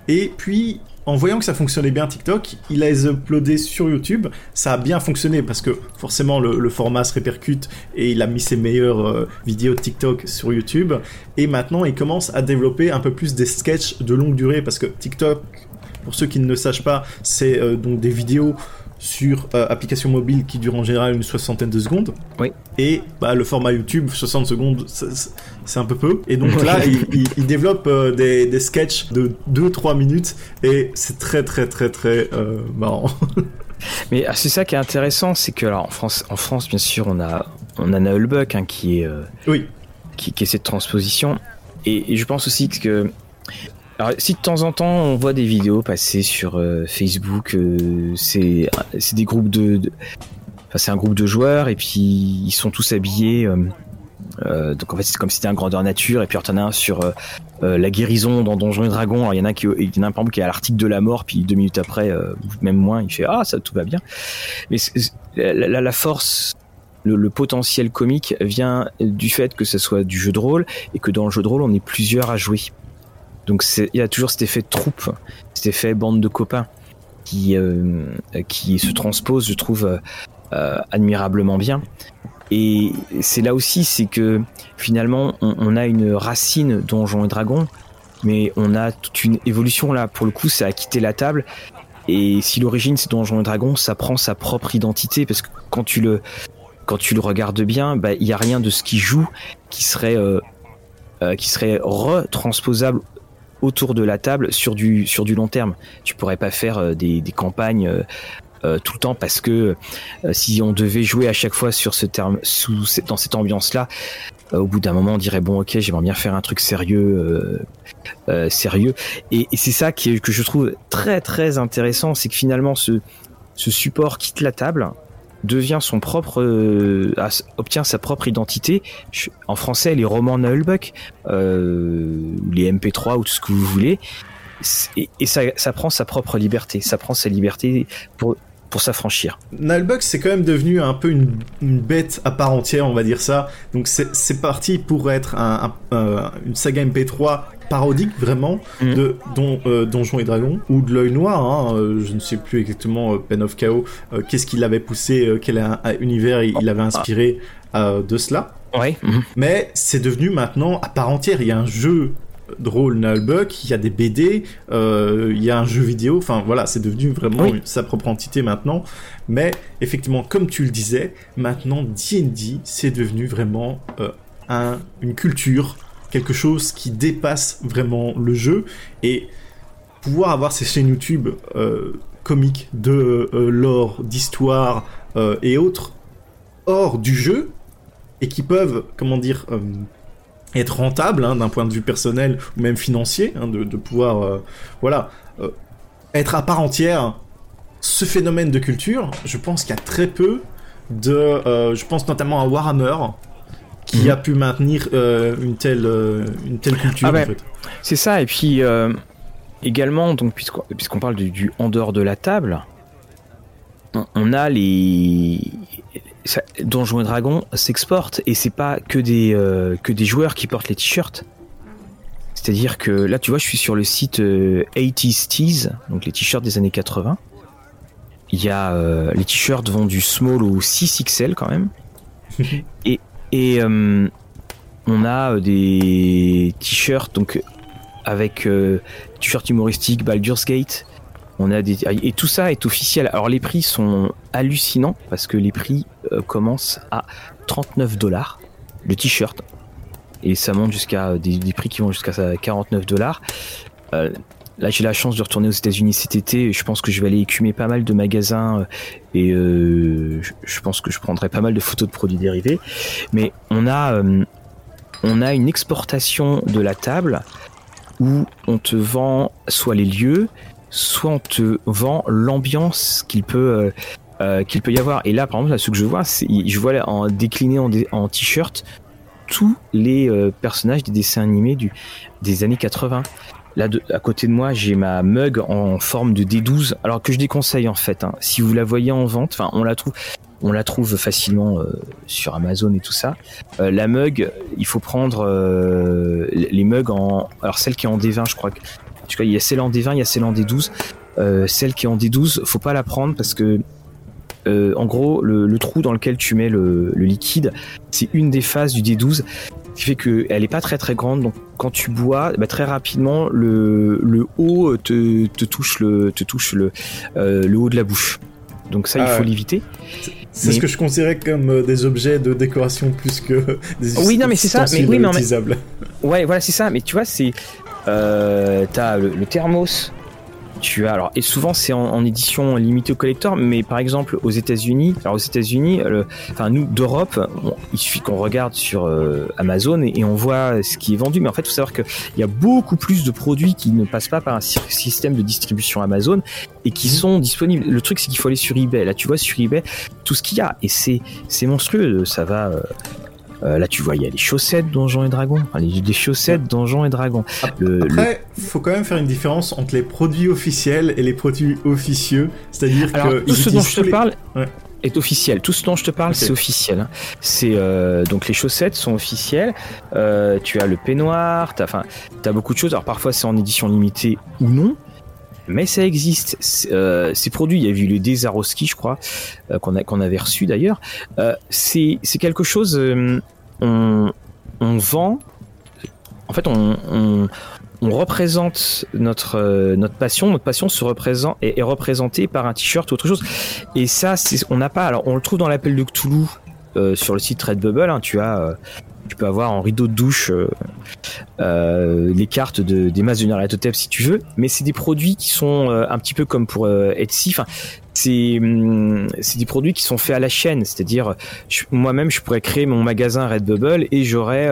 Et puis, en voyant que ça fonctionnait bien TikTok, il a uploadé sur YouTube. Ça a bien fonctionné parce que forcément le, format se répercute et il a mis ses meilleures euh, vidéos de TikTok sur YouTube. Et maintenant, il commence à développer un peu plus des sketchs de longue durée parce que TikTok, pour ceux qui ne le sachent pas, c'est euh, donc des vidéos sur euh, application mobile qui dure en général une soixantaine de secondes. Oui. Et bah, le format YouTube, 60 secondes, c'est un peu peu. Et donc là, il, développe euh, des, des sketchs de 2-3 minutes et c'est très très très très euh, marrant. Mais ah, c'est ça qui est intéressant, c'est que alors, en France, en France, bien sûr, on a on a Nullbuck hein, qui est oui. qui, qui est cette transposition. Et, et je pense aussi que alors, si de temps en temps on voit des vidéos passer sur euh, Facebook, euh, c'est des groupes de, enfin c'est un groupe de joueurs et puis ils sont tous habillés. Euh, donc en fait c'est comme si c'était un grandeur nature et puis t'en as un sur la guérison dans Donjons et Dragons. Alors il y en a qui, il y en a un par exemple qui est à l'article de la mort puis deux minutes après, même moins, il fait ah ça tout va bien. Mais la, la, force le, le, potentiel comique vient du fait que ce soit du jeu de rôle et que dans le jeu de rôle on est plusieurs à jouer. Donc il y a toujours cet effet de troupe, cet effet bande de copains qui, euh, qui se transpose, je trouve, euh, admirablement bien. Et c'est là aussi, c'est que finalement, on, a une racine Donjons et Dragons, mais on a toute une évolution là. Pour le coup, ça a quitté la table. Et si l'origine c'est Donjons et Dragons, ça prend sa propre identité parce que quand tu le quand tu le regardes bien, bah, il n'y a rien de ce qui joue qui serait euh, qui serait retransposable autour de la table sur du sur du long terme. Tu pourrais pas faire euh, des, campagnes euh, euh, tout le temps parce que si on devait jouer à chaque fois sur ce terme sous dans cette ambiance là, au bout d'un moment on dirait bon ok j'aimerais bien faire un truc sérieux sérieux et, c'est ça qui que je trouve très très intéressant c'est que finalement ce ce support quitte la table devient son propre, euh, obtient sa propre identité. en français, les romans Nullbuck, euh, les MP3 ou tout ce que vous voulez, et, ça, ça, prend sa propre liberté, ça prend sa liberté pour pour s'affranchir. Nullbuck, c'est quand même devenu un peu une, bête à part entière, on va dire ça. Donc c'est parti pour être un, une saga MP3 parodique vraiment mhm. de don, euh, Donjons et Dragons ou de l'œil noir. Hein, euh, je ne sais plus exactement euh, Pen of Chaos. Qu'est-ce qui l'avait poussé Quel univers il, avait inspiré de cela Ouais. Mhm. Mais c'est devenu maintenant à part entière. Il y a un jeu drôle Nullbuck, il y a des BD, il y a un jeu vidéo, enfin voilà, c'est devenu vraiment sa propre entité maintenant. Mais effectivement, comme tu le disais, maintenant D&D, c'est devenu vraiment un, une culture quelque chose qui dépasse vraiment le jeu et pouvoir avoir ces chaînes YouTube euh, comiques de euh, lore, d'histoire euh, et autres hors du jeu et qui peuvent, comment dire, être rentables hein, d'un point de vue personnel ou même financier, hein, de, de, pouvoir, voilà, être à part entière ce phénomène de culture, je pense qu'il y a très peu de, je pense notamment à Warhammer, qui mhm. a pu maintenir euh, une telle euh, une telle culture ah en fait. C'est ça et puis euh, également donc puisqu'on parle du, en dehors de la table, on, a les Donjons et Dragons s'exportent et c'est pas que des que des joueurs qui portent les t-shirts. C'est-à-dire que là, tu vois, je suis sur le site 80s Tees, donc les t-shirts des années 80. Il y a les t-shirts vont du small au 6XL quand même. et et euh, on a euh, des t-shirts donc avec euh, t-shirt humoristique Baldur's Gate. On a des et tout ça est officiel. Alors les prix sont hallucinants parce que les prix commencent à 39 dollars le t-shirt et ça monte jusqu'à des, prix qui vont jusqu'à 49 dollars. Là, j'ai la chance de retourner aux États-Unis cet été. Je pense que je vais aller écumer pas mal de magasins euh, et euh, je pense que je prendrai pas mal de photos de produits dérivés. Mais on a, euh, on a une exportation de la table où on te vend soit les lieux, soit on te vend l'ambiance qu'il peut, qu'il peut y avoir. Et là, par exemple, là, ce que je vois, je vois en décliné en, t-shirt tous les personnages des dessins animés des années 80. Là, à côté de moi, j'ai ma mug en forme de D12, alors que je déconseille en fait. Hein. Si vous la voyez en vente, on la trouve, facilement euh, sur Amazon et tout ça. Euh, la mug, il faut prendre euh, les mugs en, alors celle qui est en D20, je crois que, il y a celle en D20, il y a celle en D12. celle qui est en D12, faut pas la prendre parce que en gros, le, trou dans lequel tu mets le, liquide, c'est une des phases du D12 qui fait qu'elle est pas très très grande. Donc quand tu bois, bah, très rapidement, le, le haut te, te, touche le te touche le, le haut de la bouche. Donc ça, il ah faut l'éviter. C'est ce que je considérais comme euh, des objets de décoration plus que des Oui, non, mais c'est ça. Mais oui, mais Ouais, voilà, c'est ça. Mais tu vois, c'est euh, t'as le, thermos. Tu as alors et souvent c'est en, édition limitée au collector mais par exemple aux États-Unis alors aux États-Unis enfin nous d'Europe il suffit qu'on regarde sur euh, Amazon et, on voit ce qui est vendu. Mais en fait il faut savoir que il y a beaucoup plus de produits qui ne passent pas par un système de distribution Amazon et qui sont disponibles. Le truc c'est qu'il faut aller sur eBay. Là tu vois sur eBay tout ce qu'il y a et c'est c'est monstrueux ça va euh, euh, là, tu vois, il y a les chaussettes Donjons et Dragons. Enfin, les, chaussettes Donjons et Dragons. Après, il faut quand même faire une différence entre les produits officiels et les produits officieux. C'est-à-dire que. Tout ce dont je te parle. est officiel. Tout ce dont je te parle, c'est officiel. Hein. C'est euh, donc les chaussettes sont officielles. Euh, tu as le peignoir. T'as enfin, as beaucoup de choses. Alors parfois c'est en édition limitée ou non mais ça existe. Euh, ces produits, il y a eu le Desaroski, je crois, euh, qu'on qu'on avait reçu d'ailleurs. Euh, c'est quelque chose. Euh, on, on, vend. En fait, on, on, représente notre notre passion. Notre passion se représente est, représentée par un t-shirt ou autre chose. Et ça, on n'a pas. Alors, on le trouve dans l'appel de Cthulhu. sur le site Redbubble, hein, tu as tu peux avoir en rideau de douche euh, euh, les cartes de, des masses de Nyarlathotep si tu veux, mais c'est des produits qui sont euh, un petit peu comme pour Etsy. Enfin, hum, c'est des produits qui sont faits à la chaîne, c'est-à-dire moi-même je pourrais créer mon magasin Redbubble et j'aurais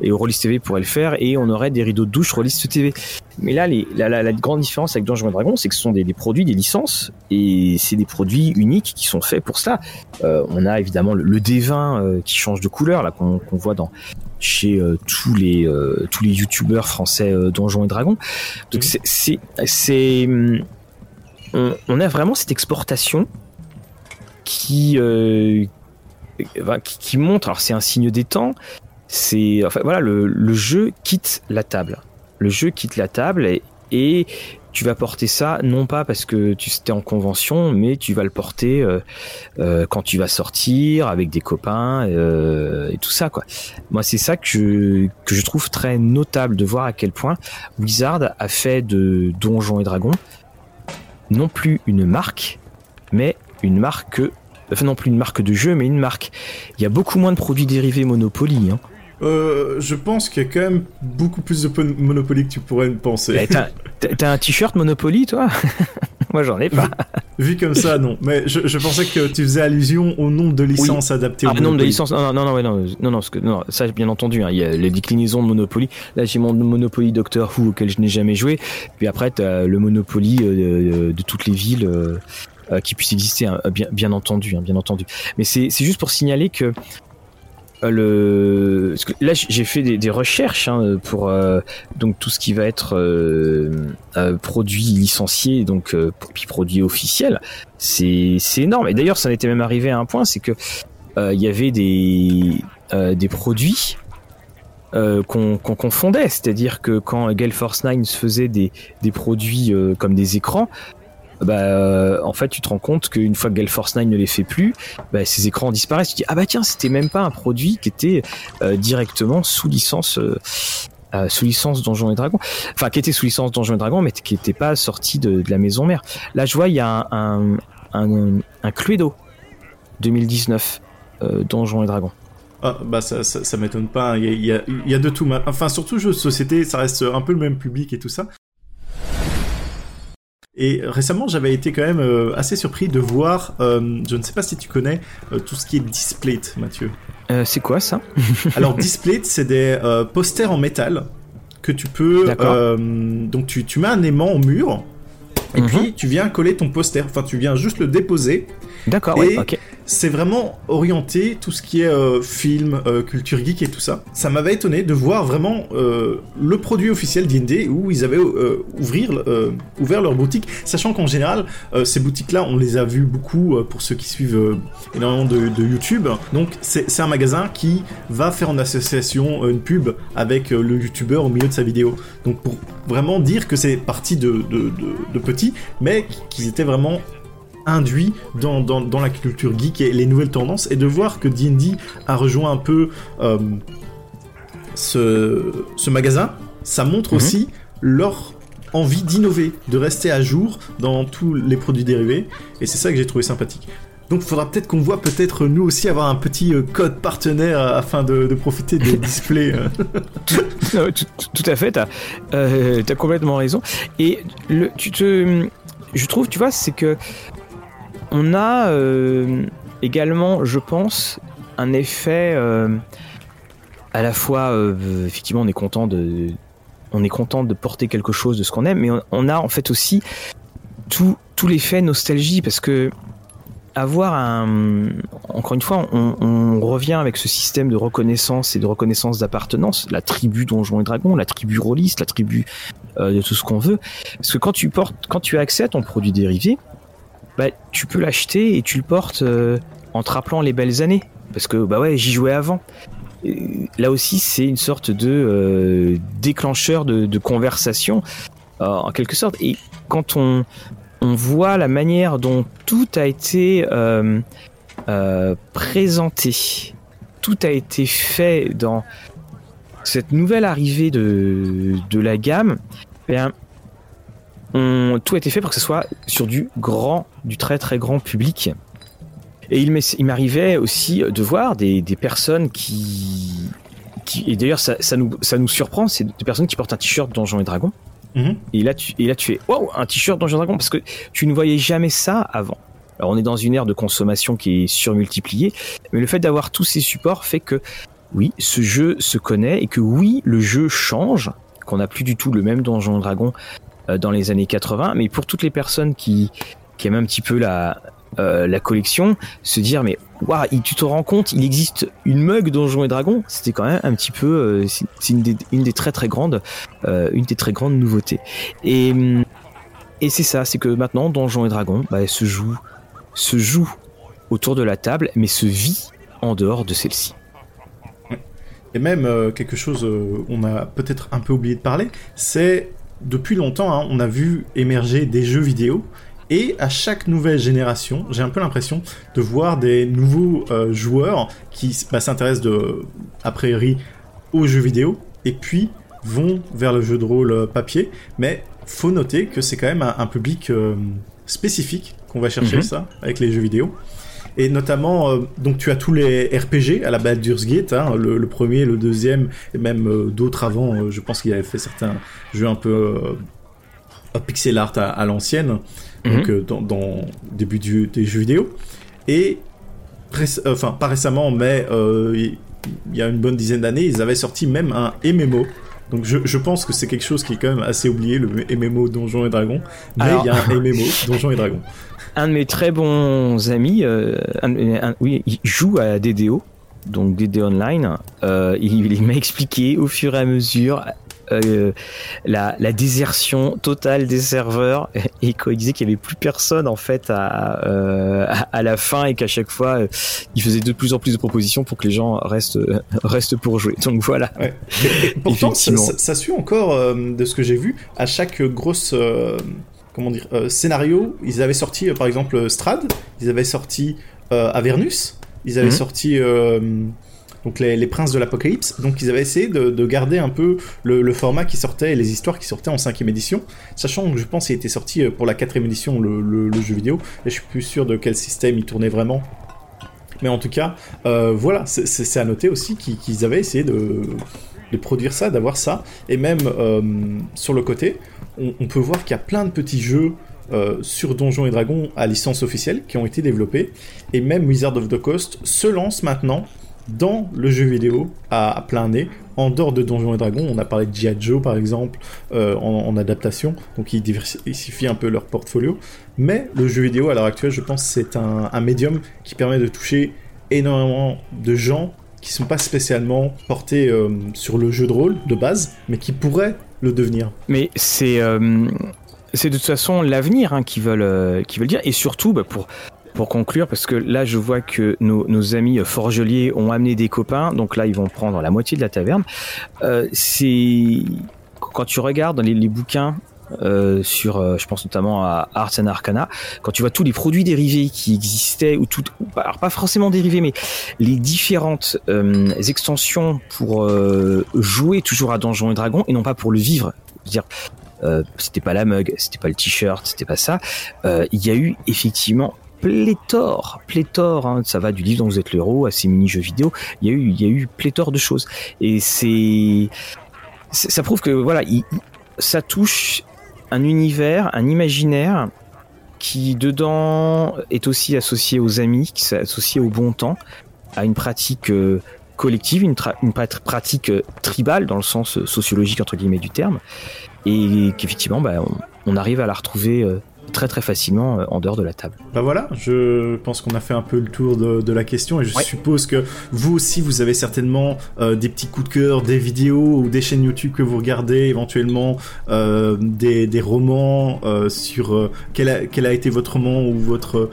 et Rollis TV pourrait le faire et on aurait des rideaux de douche Rollis TV. Mais là, les, la, la, grande différence avec Donjons Dragons, c'est que ce sont des, des, produits, des licences et c'est des produits uniques qui sont faits pour cela. Euh, on a évidemment le, le D20 euh, qui change de couleur là qu'on voit dans chez euh, tous les euh, tous les youtubeurs français Donjons et Dragons. Donc c'est c'est hum, on, on, a vraiment cette exportation qui qui, qui montre, alors c'est un signe des temps, c'est enfin voilà le, jeu quitte la table. Le jeu quitte la table et, tu vas porter ça non pas parce que tu étais en convention, mais tu vas le porter euh, euh, quand tu vas sortir avec des copains euh, et tout ça quoi. Moi c'est ça que que je trouve très notable de voir à quel point Wizard a fait de Donjons et Dragons non plus une marque, mais une marque enfin non plus une marque de jeu, mais une marque. Il y a beaucoup moins de produits dérivés Monopoly. Hein. Euh, je pense qu'il y a quand même beaucoup plus de Monopoly que tu pourrais penser. T'as un t-shirt Monopoly, toi? Moi, j'en ai pas. Vu, comme ça, non. Mais je, pensais que tu faisais allusion au nombre de licences adaptées au ah, nombre de licences. Non, non, non, non, non, non, que, non ça, bien entendu. Hein, il y a les déclinaisons de Monopoly. Là, j'ai mon Monopoly Doctor Who auquel je n'ai jamais joué. Puis après, t'as le Monopoly euh, de toutes les villes. Euh, qui puissent exister, hein, bien, bien entendu, hein, bien entendu. Mais c'est juste pour signaler que euh, le là j'ai fait des, recherches hein, pour euh, donc tout ce qui va être euh, produit licencié donc puis produit officiel c'est énorme. Et d'ailleurs ça en était même arrivé à un point c'est que il y avait des des produits qu'on confondait. C'est-à-dire que quand Gale Force 9 se faisait des des produits comme des écrans bah euh, en fait tu te rends compte qu'une fois que Gale Force 9 ne les fait plus, bah, ces écrans disparaissent. Tu dis ah bah tiens c'était même pas un produit qui était euh, directement sous licence. Euh, sous licence Donjons et Dragons, enfin qui était sous licence Donjons et Dragons, mais qui n'était pas sorti de, la maison mère. Là, je vois, il y a un, un, un, Cluedo 2019 Donjons et Dragons. Ah, bah ça, ça, m'étonne pas, il y, a, il y, a, de tout. Enfin, surtout jeux de société, ça reste un peu le même public et tout ça. Et récemment, j'avais été quand même euh, assez surpris de voir, euh, je ne sais pas si tu connais, euh, tout ce qui est display, Mathieu. c'est quoi ça? Alors display, c'est des posters en métal que tu peux... donc tu, tu, mets un aimant au mur, et mhm. puis tu viens coller ton poster, enfin tu viens juste le déposer. D'accord, ok. C'est vraiment orienté tout ce qui est euh, film, euh, culture geek et tout ça. Ça m'avait étonné de voir vraiment euh, le produit officiel D&D où ils avaient ouvrir, ouvert leur boutique, sachant qu'en général, ces boutiques-là, on les a vues beaucoup pour ceux qui suivent énormément de, de, YouTube. Donc c'est un magasin qui va faire en association une pub avec le YouTuber au milieu de sa vidéo. Donc pour vraiment dire que c'est parti de, de, de petits, mais qu'ils étaient vraiment induit dans, dans, la culture geek et les nouvelles tendances, et de voir que D&D a rejoint un peu euh, ce, ce, magasin, ça montre mhm. aussi leur envie d'innover, de rester à jour dans tous les produits dérivés, et c'est ça que j'ai trouvé sympathique. Donc il faudra peut-être qu'on voit peut-être nous aussi avoir un petit euh, code partenaire afin de, profiter des displays. Euh. tout, à fait, t'as as complètement raison. Et le, tu te, je trouve, tu vois, c'est que on a euh, également, je pense, un effet euh, à la fois, euh, effectivement, on est content de, on est content de porter quelque chose de ce qu'on aime, mais on, a en fait aussi tout, l'effet nostalgie parce que avoir un, encore une fois, on, revient avec ce système de reconnaissance et de reconnaissance d'appartenance, la tribu Donjons et Dragons, la tribu rôliste, la tribu de tout ce qu'on veut. Parce que quand tu portes, ton produit dérivé, bah, tu peux l'acheter et tu le portes euh, en te rappelant les belles années. Parce que bah ouais, j'y jouais avant. là aussi, c'est une sorte de euh, déclencheur de, conversation, euh, en quelque sorte. Et quand on, on voit la manière dont tout a été présenté, tout a été fait dans cette nouvelle arrivée de, de la gamme, eh tout a été fait pour que ce soit sur du grand, du très très grand public. Et il m'arrivait aussi de voir des, personnes qui, et d'ailleurs ça, nous, ça nous surprend, c'est des personnes qui portent un t-shirt Donjons et Dragons. Mhm. Et là tu, et là tu es, waouh, un t-shirt Donjons et Dragons parce que tu ne voyais jamais ça avant. Alors on est dans une ère de consommation qui est surmultipliée, mais le fait d'avoir tous ces supports fait que oui, ce jeu se connaît et que oui, le jeu change, qu'on n'a plus du tout le même Donjon Dragon dans les années 80, mais pour toutes les personnes qui, aiment un petit peu la, euh, la collection, se dire mais waouh, tu te rends compte, il existe une mug Donjons et Dragons, c'était quand même un petit peu, euh, c'est une des, très très grandes, une des très grandes nouveautés. Et et c'est ça, c'est que maintenant Donjons et Dragons bah, se joue se joue autour de la table, mais se vit en dehors de celle-ci. Et même quelque chose, on a peut-être un peu oublié de parler, c'est depuis longtemps, hein, on a vu émerger des jeux vidéo. Et à chaque nouvelle génération, j'ai un peu l'impression de voir des nouveaux euh, joueurs qui bah, s'intéressent de, a priori aux jeux vidéo et puis vont vers le jeu de rôle euh, papier. Mais faut noter que c'est quand même un, public euh, spécifique qu'on va chercher mhm. ça avec les jeux vidéo. Et notamment, euh, donc tu as tous les RPG à la Baldur's Gate, hein, le, premier, le deuxième, et même euh, d'autres avant. Euh, je pense qu'il avait fait certains jeux un peu pixel art à, l'ancienne, mhm. donc dans, dans début du, des jeux vidéo. Et enfin pas récemment, mais il y a une bonne dizaine d'années, ils avaient sorti même un MMO. Donc je, je pense que c'est quelque chose qui est quand même assez oublié, le MMO Donjons et Dragons. Mais il y a un MMO Donjons et Dragons un de mes très bons amis, euh, oui, il joue à DDO, donc DD Online. Euh, il, m'a expliqué au fur et à mesure euh, la, désertion totale des serveurs et quand il disait qu'il y avait plus personne en fait à, à, la fin et qu'à chaque fois il faisait de plus en plus de propositions pour que les gens restent restent pour jouer. Donc voilà. pourtant, ça, ça, suit encore de ce que j'ai vu à chaque grosse comment dire, euh, scénario, ils avaient sorti euh, par exemple euh, Strad, ils avaient sorti Avernus, ils avaient mhm. sorti donc les, Princes de l'Apocalypse. Donc ils avaient essayé de, garder un peu le, format qui sortait et les histoires qui sortaient en cinquième édition, sachant que je pense qu'il était sorti pour la quatrième édition le, jeu vidéo. Et je suis plus sûr de quel système il tournait vraiment. Mais en tout cas, voilà, c'est à noter aussi qu'ils avaient essayé de, de produire ça, d'avoir ça, et même sur le côté, on, peut voir qu'il y a plein de petits jeux euh, sur Donjons et Dragons à licence officielle qui ont été développés. Et même Wizard of the Coast se lance maintenant dans le jeu vidéo à, plein nez. En dehors de Donjons et Dragons, on a parlé de G.I. Joe par exemple euh, en, adaptation, donc ils diversifient un peu leur portfolio. Mais le jeu vidéo à l'heure actuelle, je pense, c'est un, médium qui permet de toucher énormément de gens qui sont pas spécialement portés euh, sur le jeu de rôle de base, mais qui pourraient le devenir. Mais c'est euh, c'est de toute façon l'avenir hein, qui veulent euh, veulent dire et surtout bah, pour pour conclure, parce que là, je vois que nos, amis forgeliers ont amené des copains, donc là, ils vont prendre la moitié de la taverne. Euh, c'est quand tu regardes les, les bouquins euh, sur, euh, je pense notamment à Arts and Arcana, quand tu vois tous les produits dérivés qui existaient, ou tout, alors pas forcément dérivés, mais les différentes euh, extensions pour jouer toujours à Donjons et Dragons et non pas pour le vivre. dire, c'était pas la mug, c'était pas le t-shirt, c'était pas ça. Il y a eu effectivement pléthore, pléthore, hein, ça va du livre dont vous êtes le héros à ces mini-jeux vidéo, il y a eu, il y a eu pléthore de choses. Et c'est, ça prouve que voilà, ça touche un univers, un imaginaire qui dedans est aussi associé aux amis, qui est associé au bon temps, à une pratique euh, collective, une, pratique euh, tribale dans le sens euh, sociologique entre guillemets du terme, et qu'effectivement bah, on, on, arrive à la retrouver très très facilement euh, en dehors de la table. Bah voilà, je pense qu'on a fait un peu le tour de, la question et je suppose que vous aussi vous avez certainement euh, des petits coups de cœur, des vidéos ou des chaînes YouTube que vous regardez, éventuellement euh, des, des, romans sur quel a, quel, a, été votre roman ou votre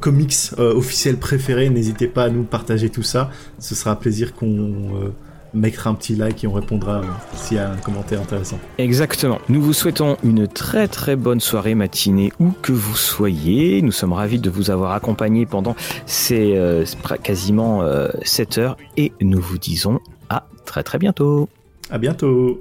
comics officiel préféré. N'hésitez pas à nous partager tout ça. Ce sera un plaisir qu'on mettre un petit like et on répondra s'il y a un commentaire intéressant. Exactement. Nous vous souhaitons une très très bonne soirée, matinée, où que vous soyez. Nous sommes ravis de vous avoir accompagné pendant ces euh, quasiment 7 euh, heures et nous vous disons à très très bientôt. À bientôt.